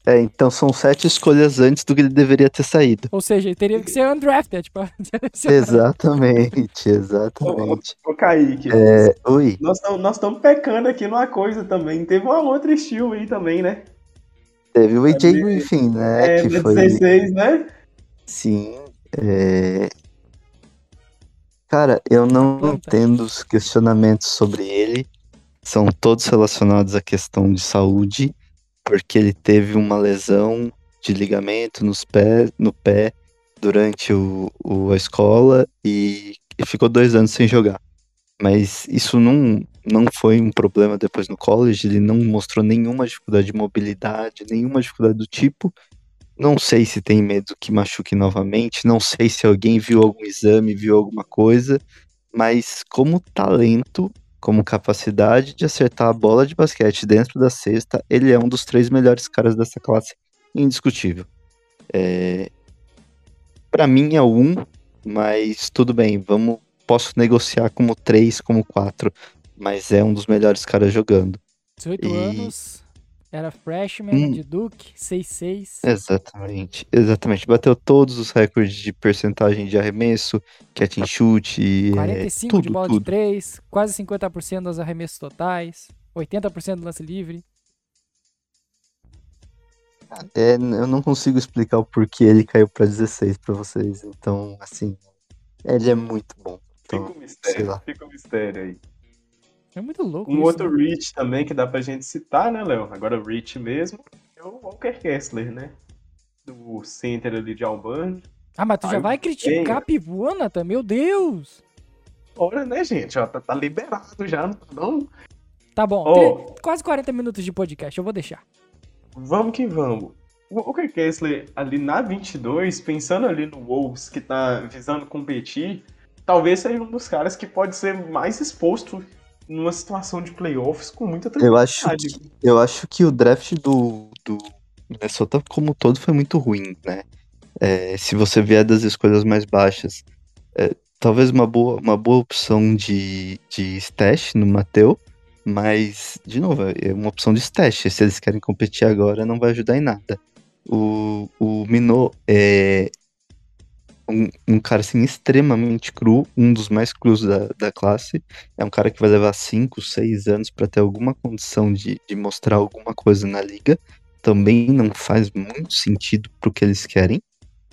É, então são sete escolhas antes do que ele deveria ter saído. Ou seja, ele teria que ser undrafted, tipo. Exatamente, exatamente. Ô, Kaique, É, oi, nós estamos pecando aqui numa coisa também. Teve uma outra estilo aí também, né? teve o AJ Griffin, né? É, que foi. 16, né? Sim. É, Cara, eu não entendo os questionamentos sobre ele. São todos relacionados à questão de saúde, porque ele teve uma lesão de ligamento nos pés, no pé durante o, o- a escola e, e ficou dois anos sem jogar. Mas isso não, não foi um problema depois no college, ele não mostrou nenhuma dificuldade de mobilidade, nenhuma dificuldade do tipo. Não sei se tem medo que machuque novamente, não sei se alguém viu algum exame, viu alguma coisa, mas como talento, como capacidade de acertar a bola de basquete dentro da cesta, ele é um dos três melhores caras dessa classe, indiscutível. É... Para mim é um, mas tudo bem, vamos, posso negociar como três, como quatro. mas é um dos melhores caras jogando. 18 E- anos, era freshman Hum. de Duke, 6'6". Exatamente, exatamente. Bateu todos os recordes de percentagem de arremesso, catch and shoot, é, 45 de tudo, bola de tudo. 3, quase 50% dos arremessos totais, 80% do lance livre. É, eu não consigo explicar o porquê ele caiu pra 16 pra vocês. Então, assim, ele é muito bom. Fica Então, um mistério, sei lá. fica um mistério aí. É muito louco Um isso, outro né? Rich também que dá pra gente citar, né, Léo? Agora Rich mesmo é o Walker Kessler, né? Do center ali de Auburn. Ah, mas tu já Ai, vai criticar venha. pivô, Nathan? Meu Deus! Ora, né, gente? Ó, tá, tá liberado já, não tá não? Tá bom, Ó. tri- quase 40 minutos de podcast, eu vou deixar. Vamos que vamos. O Walker Kessler ali na 22, pensando ali no Wolves que tá visando competir, talvez seja um dos caras que pode ser mais exposto numa situação de playoffs com muita Eu acho tranquilidade. que, eu acho que o draft do, do Minnesota como todo foi muito ruim, né? É, se você vier das escolhas mais baixas, é, talvez uma boa, uma boa opção de, de stash no Mateu, mas, de novo, é uma opção de stash. Se eles querem competir agora, não vai ajudar em nada. O, o Minot é um, um cara assim, extremamente cru, um dos mais crus da, da classe. É um cara que vai levar 5, 6 anos para ter alguma condição de, de mostrar alguma coisa na liga. Também não faz muito sentido pro que eles querem.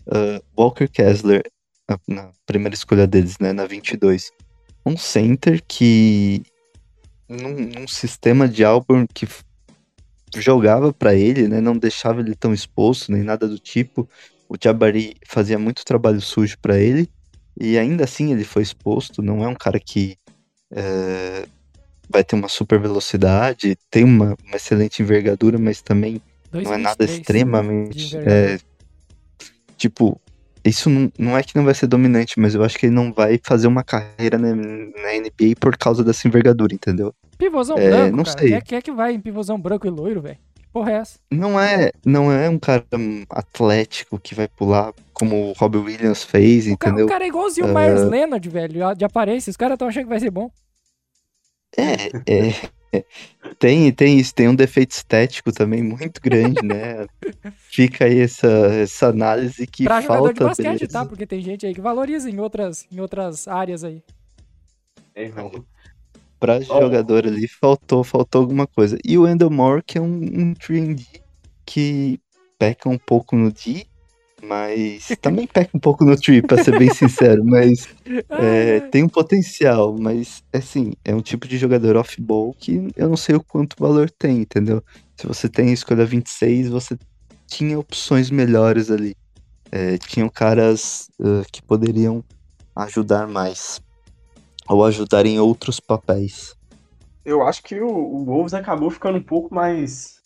Uh, Walker Kessler, na, na primeira escolha deles, né, na 22. Um center que, num, num sistema de Auburn que jogava para ele, né, não deixava ele tão exposto, nem nada do tipo. O Jabari fazia muito trabalho sujo para ele. E ainda assim ele foi exposto. Não é um cara que é, vai ter uma super velocidade, tem uma, uma excelente envergadura, mas também Dois não é nada de extremamente. é, tipo, isso não, não é que não vai ser dominante, mas eu acho que ele não vai fazer uma carreira na, na NBA por causa dessa envergadura, entendeu? Pivôzão É, branco, não cara. sei. Quem é, quem é que vai em pivôzão branco e loiro, velho? Porra é essa? Não é, não é um cara atlético que vai pular como o Robbie Williams fez, O cara, entendeu? o cara é igualzinho o Ah. Myers Leonard, velho, de aparência. Os caras estão achando que vai ser bom. É, é, é. Tem, tem isso, tem um defeito estético também muito grande, né? Fica aí essa, essa análise que pra jogador falta, de basquete, beleza? tá? Porque tem gente aí que valoriza em outras, em outras áreas aí. É, irmão. Pra Ó. jogador ali faltou, faltou alguma coisa. E o Endel Moore, que é um, um 3D que peca um pouco no D, mas também peca um pouco no 3, pra ser bem sincero, mas é, tem um potencial, mas assim, é um tipo de jogador off-ball que eu não sei o quanto valor tem, entendeu? Se você tem a escolha 26, você tinha opções melhores ali. É, tinham caras ah, que poderiam ajudar mais. Ou ajudar em outros papéis. Eu acho que o, o Wolves acabou ficando um pouco mais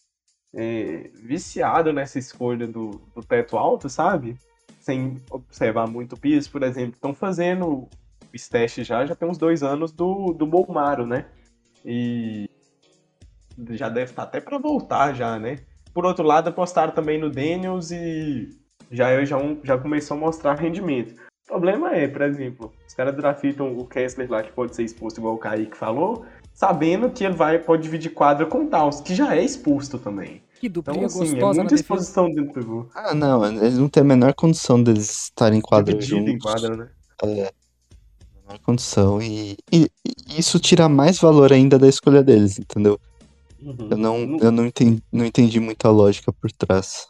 é, viciado nessa escolha do, do teto alto, sabe? Sem observar muito o Pierce, por exemplo. Estão fazendo o stash já, já tem uns dois anos do, do Bolmaro, né? E já deve estar até para voltar já, né? Por outro lado, apostaram também no Daniels e já, já, já começou a mostrar rendimento. O problema é, por exemplo, os caras draftam o Kessler lá, que pode ser exposto igual o Kaique falou, sabendo que ele vai, pode dividir quadra com o Taos, que já é exposto também. Que Então, duplinha assim, é gostosa na muita defesa. exposição dentro do pivô. Ah, não, eles não têm a menor condição deles estarem em quadra Dividido em juntos. quadra, né? menor condição. E, e- e isso tira mais valor ainda da escolha deles, entendeu? Uhum. Eu não, eu não, entendi, não entendi muita lógica por trás.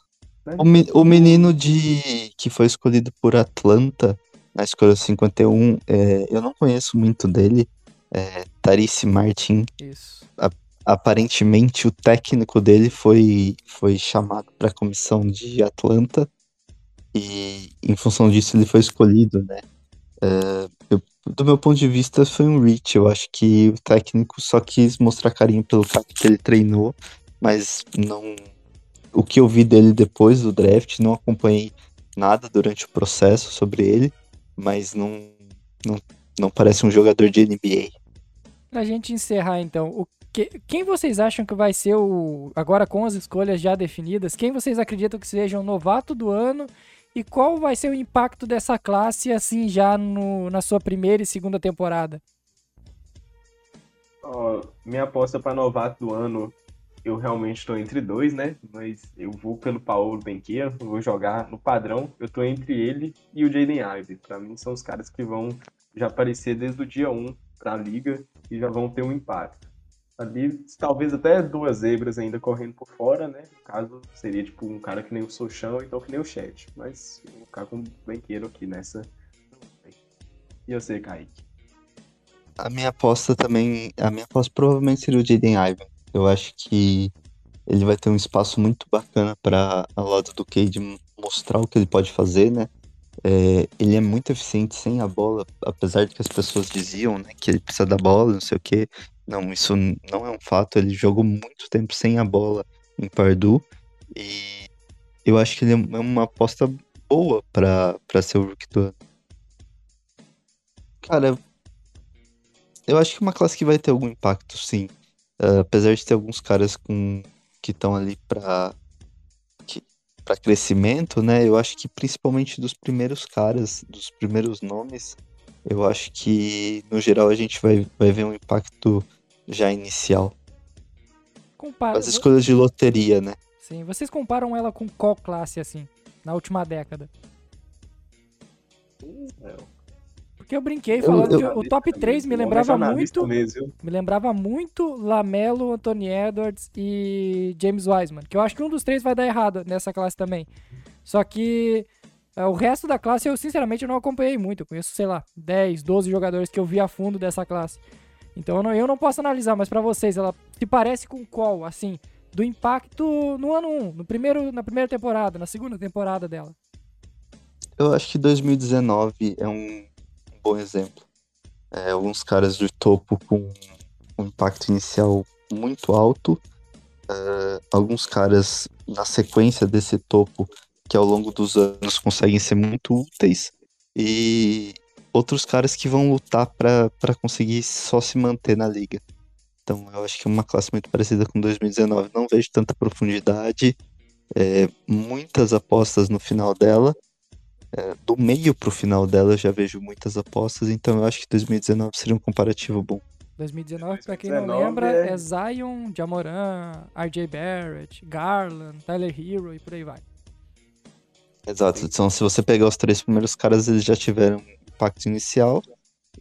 Né? O, me- o menino de que foi escolhido por Atlanta na escolha 51, é, eu não conheço muito dele. É, Tarice Martin. Isso. Aparentemente o técnico dele foi, foi chamado para a comissão de Atlanta e em função disso ele foi escolhido, né? É, eu- do meu ponto de vista foi um reach. Eu acho que o técnico só quis mostrar carinho pelo cara que ele treinou, mas não. O que eu vi dele depois do draft, não acompanhei nada durante o processo sobre ele, mas não, não, não parece um jogador de NBA. Pra gente encerrar, então, o que- quem vocês acham que vai ser o. Agora com as escolhas já definidas, quem vocês acreditam que seja o novato do ano e qual vai ser o impacto dessa classe, assim, já no, na sua primeira e segunda temporada? Ó, minha aposta para novato do ano, eu realmente estou entre dois, né? Mas eu vou pelo Paulo Benqueira, eu vou jogar no padrão. Eu tô entre ele e o Jaden Ivey. Para mim são os caras que vão já aparecer desde o dia 1 para a liga e já vão ter um impacto. Ali, talvez até duas zebras ainda correndo por fora, né? No caso, seria tipo um cara que nem o Sochão ou então que nem o Chat. Mas eu vou ficar com o Benqueiro aqui nessa. E você, Kaique? A minha aposta também. A minha aposta provavelmente seria o Jaden Ivan. Eu acho que ele vai ter um espaço muito bacana para ao lado do Cade mostrar o que ele pode fazer, né? É, ele é muito eficiente sem a bola, apesar de que as pessoas diziam né, que ele precisa da bola, não sei o que. Não, isso não é um fato. Ele jogou muito tempo sem a bola em Pardue e eu acho que ele é uma aposta boa para ser o rookie do ano. Cara, eu acho que é uma classe que vai ter algum impacto, sim. Uh, apesar de ter alguns caras com, que estão ali para para crescimento, né? Eu acho que principalmente dos primeiros caras, dos primeiros nomes, eu acho que no geral a gente vai, vai ver um impacto já inicial. Compara... As escolhas de loteria, né? Sim, vocês comparam ela com qual classe assim, na última década? Porque eu brinquei falando eu, eu, que o top 3 me lembrava muito. Mesmo. Me lembrava muito Lamelo, Anthony Edwards e James Wiseman. Que eu acho que um dos três vai dar errado nessa classe também. Só que é, o resto da classe eu sinceramente não acompanhei muito. Eu conheço, sei lá, 10, 12 jogadores que eu vi a fundo dessa classe. Então eu não, eu não posso analisar, mas para vocês, ela se parece com qual, assim, do impacto no ano 1, no primeiro, na primeira temporada, na segunda temporada dela? Eu acho que 2019 é um bom exemplo. É, alguns caras de topo com um impacto inicial muito alto, é, alguns caras na sequência desse topo que ao longo dos anos conseguem ser muito úteis e outros caras que vão lutar para conseguir só se manter na liga. Então eu acho que é uma classe muito parecida com 2019. Não vejo tanta profundidade, é, muitas apostas no final dela, do meio pro final dela eu já vejo muitas apostas, então eu acho que 2019 seria um comparativo bom. 2019, para quem não lembra, é... é Zion, Jamoran, RJ Barrett, Garland, Tyler Hero e por aí vai. Exato, então se você pegar os três primeiros caras, eles já tiveram impacto inicial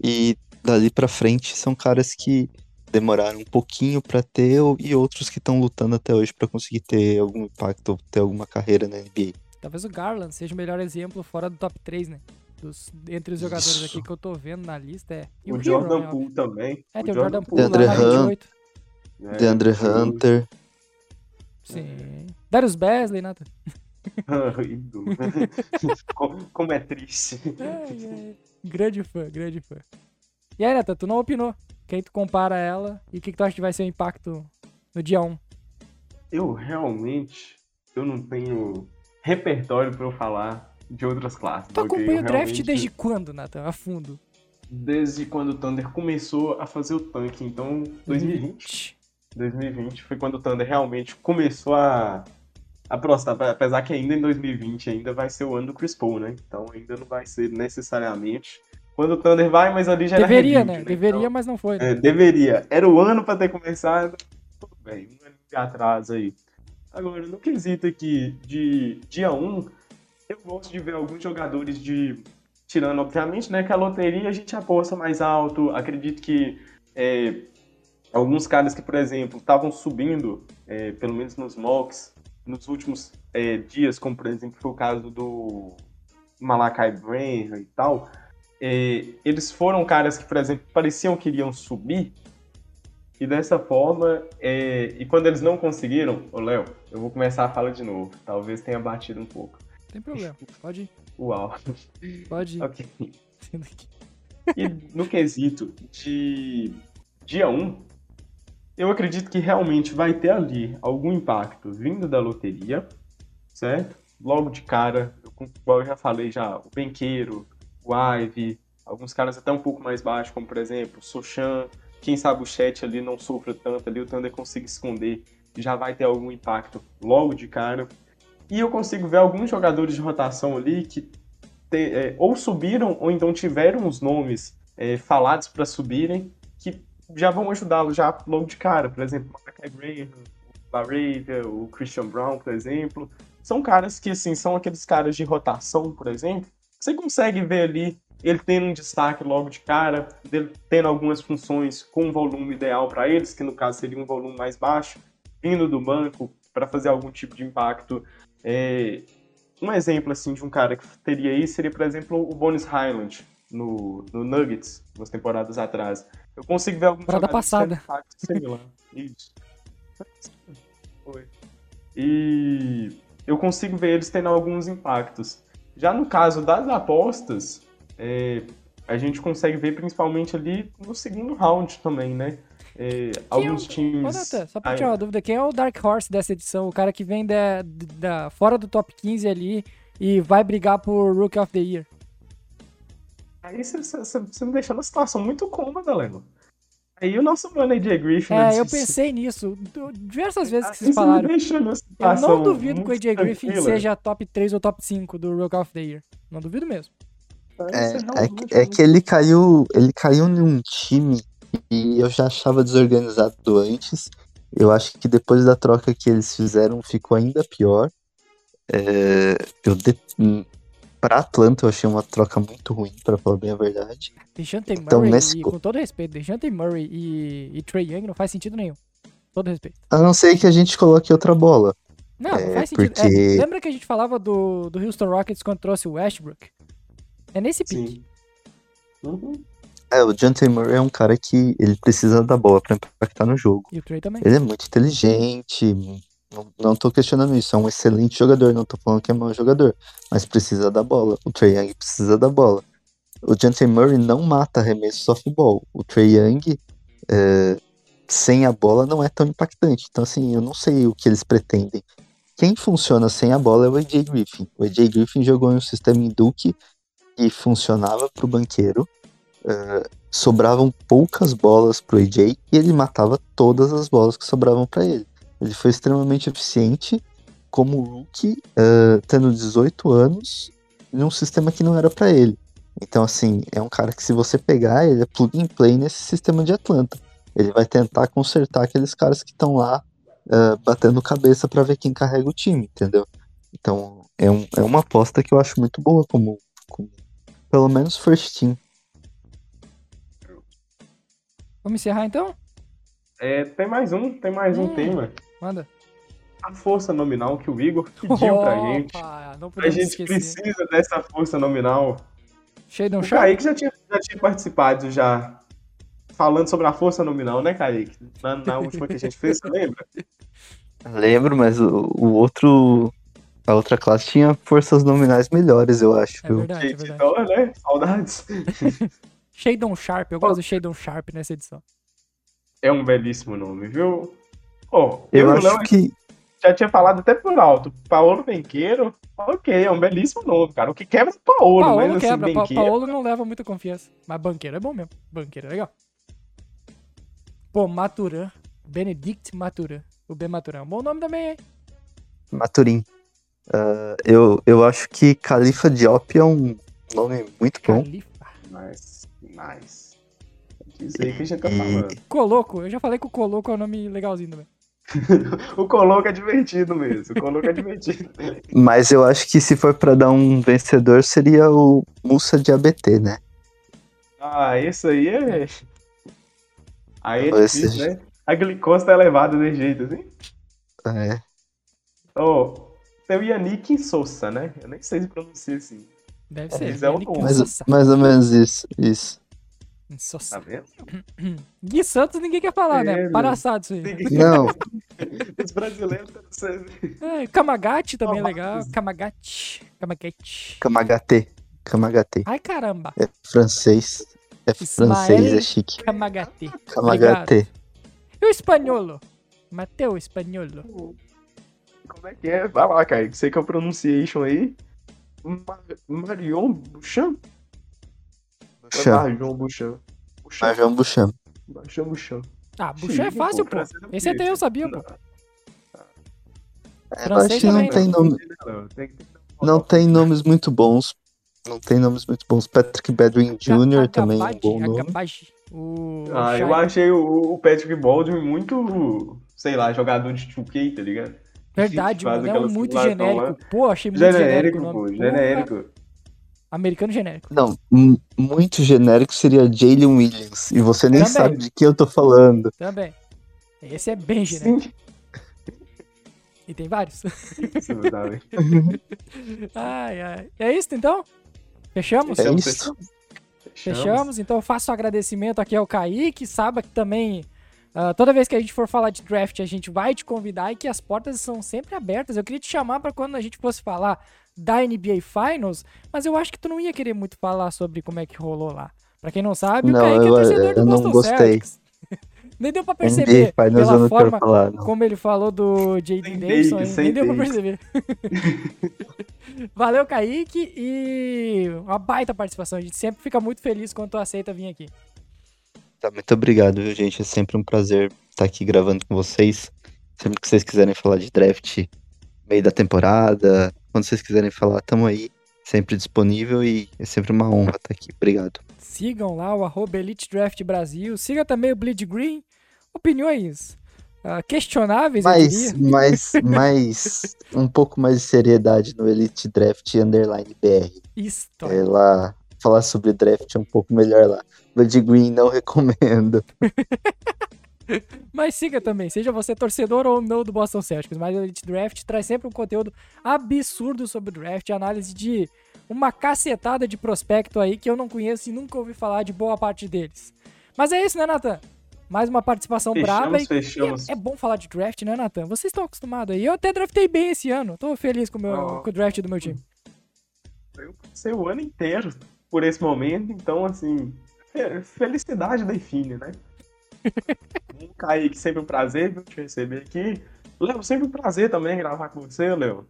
e dali para frente são caras que demoraram um pouquinho para ter e outros que estão lutando até hoje para conseguir ter algum impacto ou ter alguma carreira na NBA. Talvez o Garland seja o melhor exemplo fora do top 3, né? Dos, entre os jogadores Isso. aqui que eu tô vendo na lista é. E o, o Jordan né, Poole também. É, tem o Jordan Poole, Deandre lá na 28. É, Deandre Hunter. Sim. Darius Besley, nada. Como é triste. É, é. Grande fã, grande fã. E aí, Nata, tu não opinou? Quem tu compara ela e o que, que tu acha que vai ser o impacto no dia 1? Eu realmente eu não tenho repertório para eu falar de outras classes. Tu acompanha o draft realmente... desde quando, Nathan? A fundo? Desde quando o Thunder começou a fazer o tanque, então 2020. 2020 foi quando o Thunder realmente começou a apostar, apesar que ainda em 2020 ainda vai ser o ano do Chris Paul, né? Então ainda não vai ser necessariamente quando o Thunder vai, mas ali já deveria, era né? né? Deveria, então, mas não foi. Né? É, deveria. Era o ano para ter começado. Tudo bem, um ano de atraso aí. Agora, no quesito aqui de dia 1, eu gosto de ver alguns jogadores de. Tirando, obviamente, né, que a loteria a gente aposta mais alto. Acredito que é, alguns caras que, por exemplo, estavam subindo, é, pelo menos nos mocks, nos últimos é, dias, como por exemplo foi o caso do Malakai Branham e tal, é, eles foram caras que, por exemplo, pareciam que iriam subir e dessa forma, é... e quando eles não conseguiram, ô Léo, eu vou começar a falar de novo. Talvez tenha batido um pouco. Tem problema, pode ir. Uau. Pode ir. ok. e no quesito de dia 1, eu acredito que realmente vai ter ali algum impacto vindo da loteria, certo? Logo de cara, como eu já falei já, o Benqueiro, o Ive, alguns caras até um pouco mais baixos, como por exemplo, o Sochan, quem sabe o chat ali não sofra tanto ali, o Thunder consiga esconder, já vai ter algum impacto logo de cara. E eu consigo ver alguns jogadores de rotação ali que te, é, ou subiram ou então tiveram os nomes é, falados para subirem, que já vão ajudá-lo já logo de cara. Por exemplo, Malachi Graham, o Laravia, o Christian Brown, por exemplo. São caras que, assim, são aqueles caras de rotação, por exemplo. Você consegue ver ali ele tendo um destaque logo de cara, dele tendo algumas funções com um volume ideal para eles, que no caso seria um volume mais baixo, vindo do banco para fazer algum tipo de impacto. É... Um exemplo assim de um cara que teria isso seria, por exemplo, o Bones Highland no, no Nuggets, umas temporadas atrás. Eu consigo ver alguns Temporada passada. similar. Isso. Foi. E eu consigo ver eles tendo alguns impactos. Já no caso das apostas, é, a gente consegue ver principalmente ali no segundo round também, né? É, alguns é o... times. Ô, Nathan, só pra tirar uma dúvida, quem é o Dark Horse dessa edição? O cara que vem da, da, fora do top 15 ali e vai brigar por Rookie of the Year. Aí você me deixou numa situação muito cômoda, Leno. Aí o nosso mano AJ Griffin. É, eu pensei nisso. Diversas vezes que vocês falaram. Eu não duvido que o AJ Griffin seja top 3 ou top 5 do Rook of the Year. Não duvido mesmo. É, é, é, que ele caiu. Ele caiu num time e eu já achava desorganizado antes. Eu acho que depois da troca que eles fizeram ficou ainda pior. É, eu de, pra Atlanta eu achei uma troca muito ruim, para falar bem a verdade. Dejante então, Murray, nesse... e, com todo respeito, Dejante Murray e, e Trey Young não faz sentido nenhum. Todo respeito. A não ser que a gente coloque outra bola. Não, é, não faz sentido. Porque... É, lembra que a gente falava do, do Houston Rockets quando trouxe o Westbrook? É nesse pique. Uhum. É, o John Murray é um cara que ele precisa da bola pra impactar no jogo. E o Trey também. Ele é muito inteligente, não, não tô questionando isso, é um excelente jogador, não tô falando que é mau jogador, mas precisa da bola. O Trey Young precisa da bola. O Jante Murray não mata arremesso softball. O Trey Young, é, sem a bola, não é tão impactante. Então, assim, eu não sei o que eles pretendem. Quem funciona sem a bola é o AJ Griffin. O AJ Griffin jogou em um sistema em Duke que funcionava para o banqueiro. Uh, sobravam poucas bolas pro AJ e ele matava todas as bolas que sobravam para ele. Ele foi extremamente eficiente como rookie, uh, tendo 18 anos, num sistema que não era para ele. Então, assim, é um cara que se você pegar, ele é plug and play nesse sistema de Atlanta. Ele vai tentar consertar aqueles caras que estão lá uh, batendo cabeça para ver quem carrega o time, entendeu? Então, é, um, é uma aposta que eu acho muito boa como, como pelo menos first team. Vamos encerrar então? É, tem mais um, tem mais hum. um tema. Manda. A força nominal que o Igor pediu Opa, pra gente. Não a gente esquecer. precisa dessa força nominal. Shadon o Sharp? Kaique já tinha, já tinha participado já falando sobre a força nominal, né, Kaique? Na, na última que a gente fez, você lembra? Lembro, mas o, o, outro. A outra classe tinha forças nominais melhores, eu acho. É verdade, é verdade. Então, né? Saudades. Shadon Sharp, eu gosto do Shadon Sharp nessa edição. É um belíssimo nome, viu? Oh, eu, eu acho não, que. Já tinha falado até por alto. Paolo Benqueiro, ok, é um belíssimo nome, cara. O que quebra é o Paolo, Paolo mas assim, quebra. Benqueiro... Paolo não leva muita confiança. Mas banqueiro é bom mesmo. Banqueiro é legal. Pô, Maturan. Benedict Maturan. O B Maturan é um bom nome também, hein? Maturim. Uh, eu, eu acho que Califa Diop é um nome muito bom. Califa. Nice, nice. Dizer que a gente tá falando. Coloco, eu já falei que o Coloco é um nome legalzinho também. o Coloco é divertido mesmo. O Coloco é divertido. Mas eu acho que se for para dar um vencedor, seria o Musa de ABT, né? Ah, isso aí é. Aí é Esse... difícil, né? A glicose tá elevada desse jeito, assim. É. Oh, tem o Yannick Sousa, né? Eu nem sei se pronuncia assim. Deve ser. Mas é um mais, mais ou menos isso. Isso. Tá vendo? Gui Santos ninguém quer falar, é, né? Paraçado isso aí. Não. Os brasileiros é, Kamagati também é legal. Kamagati. Kamagati. Kamagate. Kamagate. Ai, caramba. É francês. É francês, é chique. Kamagate. Kamagate. E o espanholo? Mateu espanholo. Como é que é? Vai lá, cara. Sei que é o pronunciation aí. Marion Bouchamp? Marjon Bouchamp. Marjon Bouchamp. Marjon Bouchamp. Ah, Bouchamp é fácil, pô. Esse até eu sabia, pô. É, acho que não tem nome. Não tem nomes muito bons. Não tem nomes muito bons. Patrick Bedwin Jr. também é um bom nome. O Ah, eu achei o, o Patrick Baldwin muito, sei lá, jogador de 2K, tá ligado? Verdade, mano. É um muito genérico. Pô, achei muito Genérico, genérico pô, genérico. Americano genérico. Não, muito genérico seria Jalen Williams. E você nem Também. sabe de que eu tô falando. Também. Esse é bem genérico. Sim, E tem vários. sabe? ai, ai. É isso então? Fechamos? É Fechamos, isso. Fechamos. Então eu faço um agradecimento aqui ao Kaique. Saiba que também. Ah, toda vez que a gente for falar de draft, a gente vai te convidar e que as portas são sempre abertas. Eu queria te chamar para quando a gente fosse falar da NBA Finals, mas eu acho que tu não ia querer muito falar sobre como é que rolou lá. Pra quem não sabe, Não, o Kaique é eu- torcedor do eu não Boston gostei. Celtics. Nem deu pra perceber NBA Finals eu pela não forma falar, não. como ele falou do J.D. Sem Davidson, sem nem deu pra perceber. Valeu, Kaique, e uma baita participação. A gente sempre fica muito feliz quando tu aceita vir aqui. Tá, muito obrigado, viu, gente? É sempre um prazer estar aqui gravando com vocês. Sempre que vocês quiserem falar de draft, meio da temporada, quando vocês quiserem falar, tamo aí, sempre disponível e é sempre uma honra estar aqui. Obrigado. Sigam lá o arroba Elite Draft Brasil. Siga também o Bleed Green. Opiniões ah, questionáveis, eu Mas, diria. mas, mas, um pouco mais de seriedade no Elite Draft Underline BR. História. É lá, falar sobre draft é um pouco melhor lá. Blood Green não recomendo. Mas siga também, seja você torcedor ou não do Boston Celtics, mas o Elite Draft traz sempre um conteúdo absurdo sobre o draft, análise de uma cacetada de prospecto aí que eu não conheço e nunca ouvi falar de boa parte deles. Mas é isso, né, Nathan? Mais uma participação Fechamos, e, e fechamos. é, é bom falar de draft, né, Nathan? Vocês estão acostumados aí. Eu até draftei bem esse ano. Tô feliz com, o meu, Oh. com o draft do meu time. Eu passei o ano inteiro por esse momento, então, assim, fe- felicidade define, né? um Kaique, sempre um prazer viu, te receber aqui. Léo, sempre um prazer também gravar com você, Léo.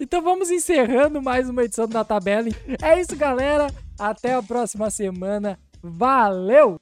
Então vamos encerrando mais uma edição da tabela. É isso, galera. Até a próxima semana. Valeu!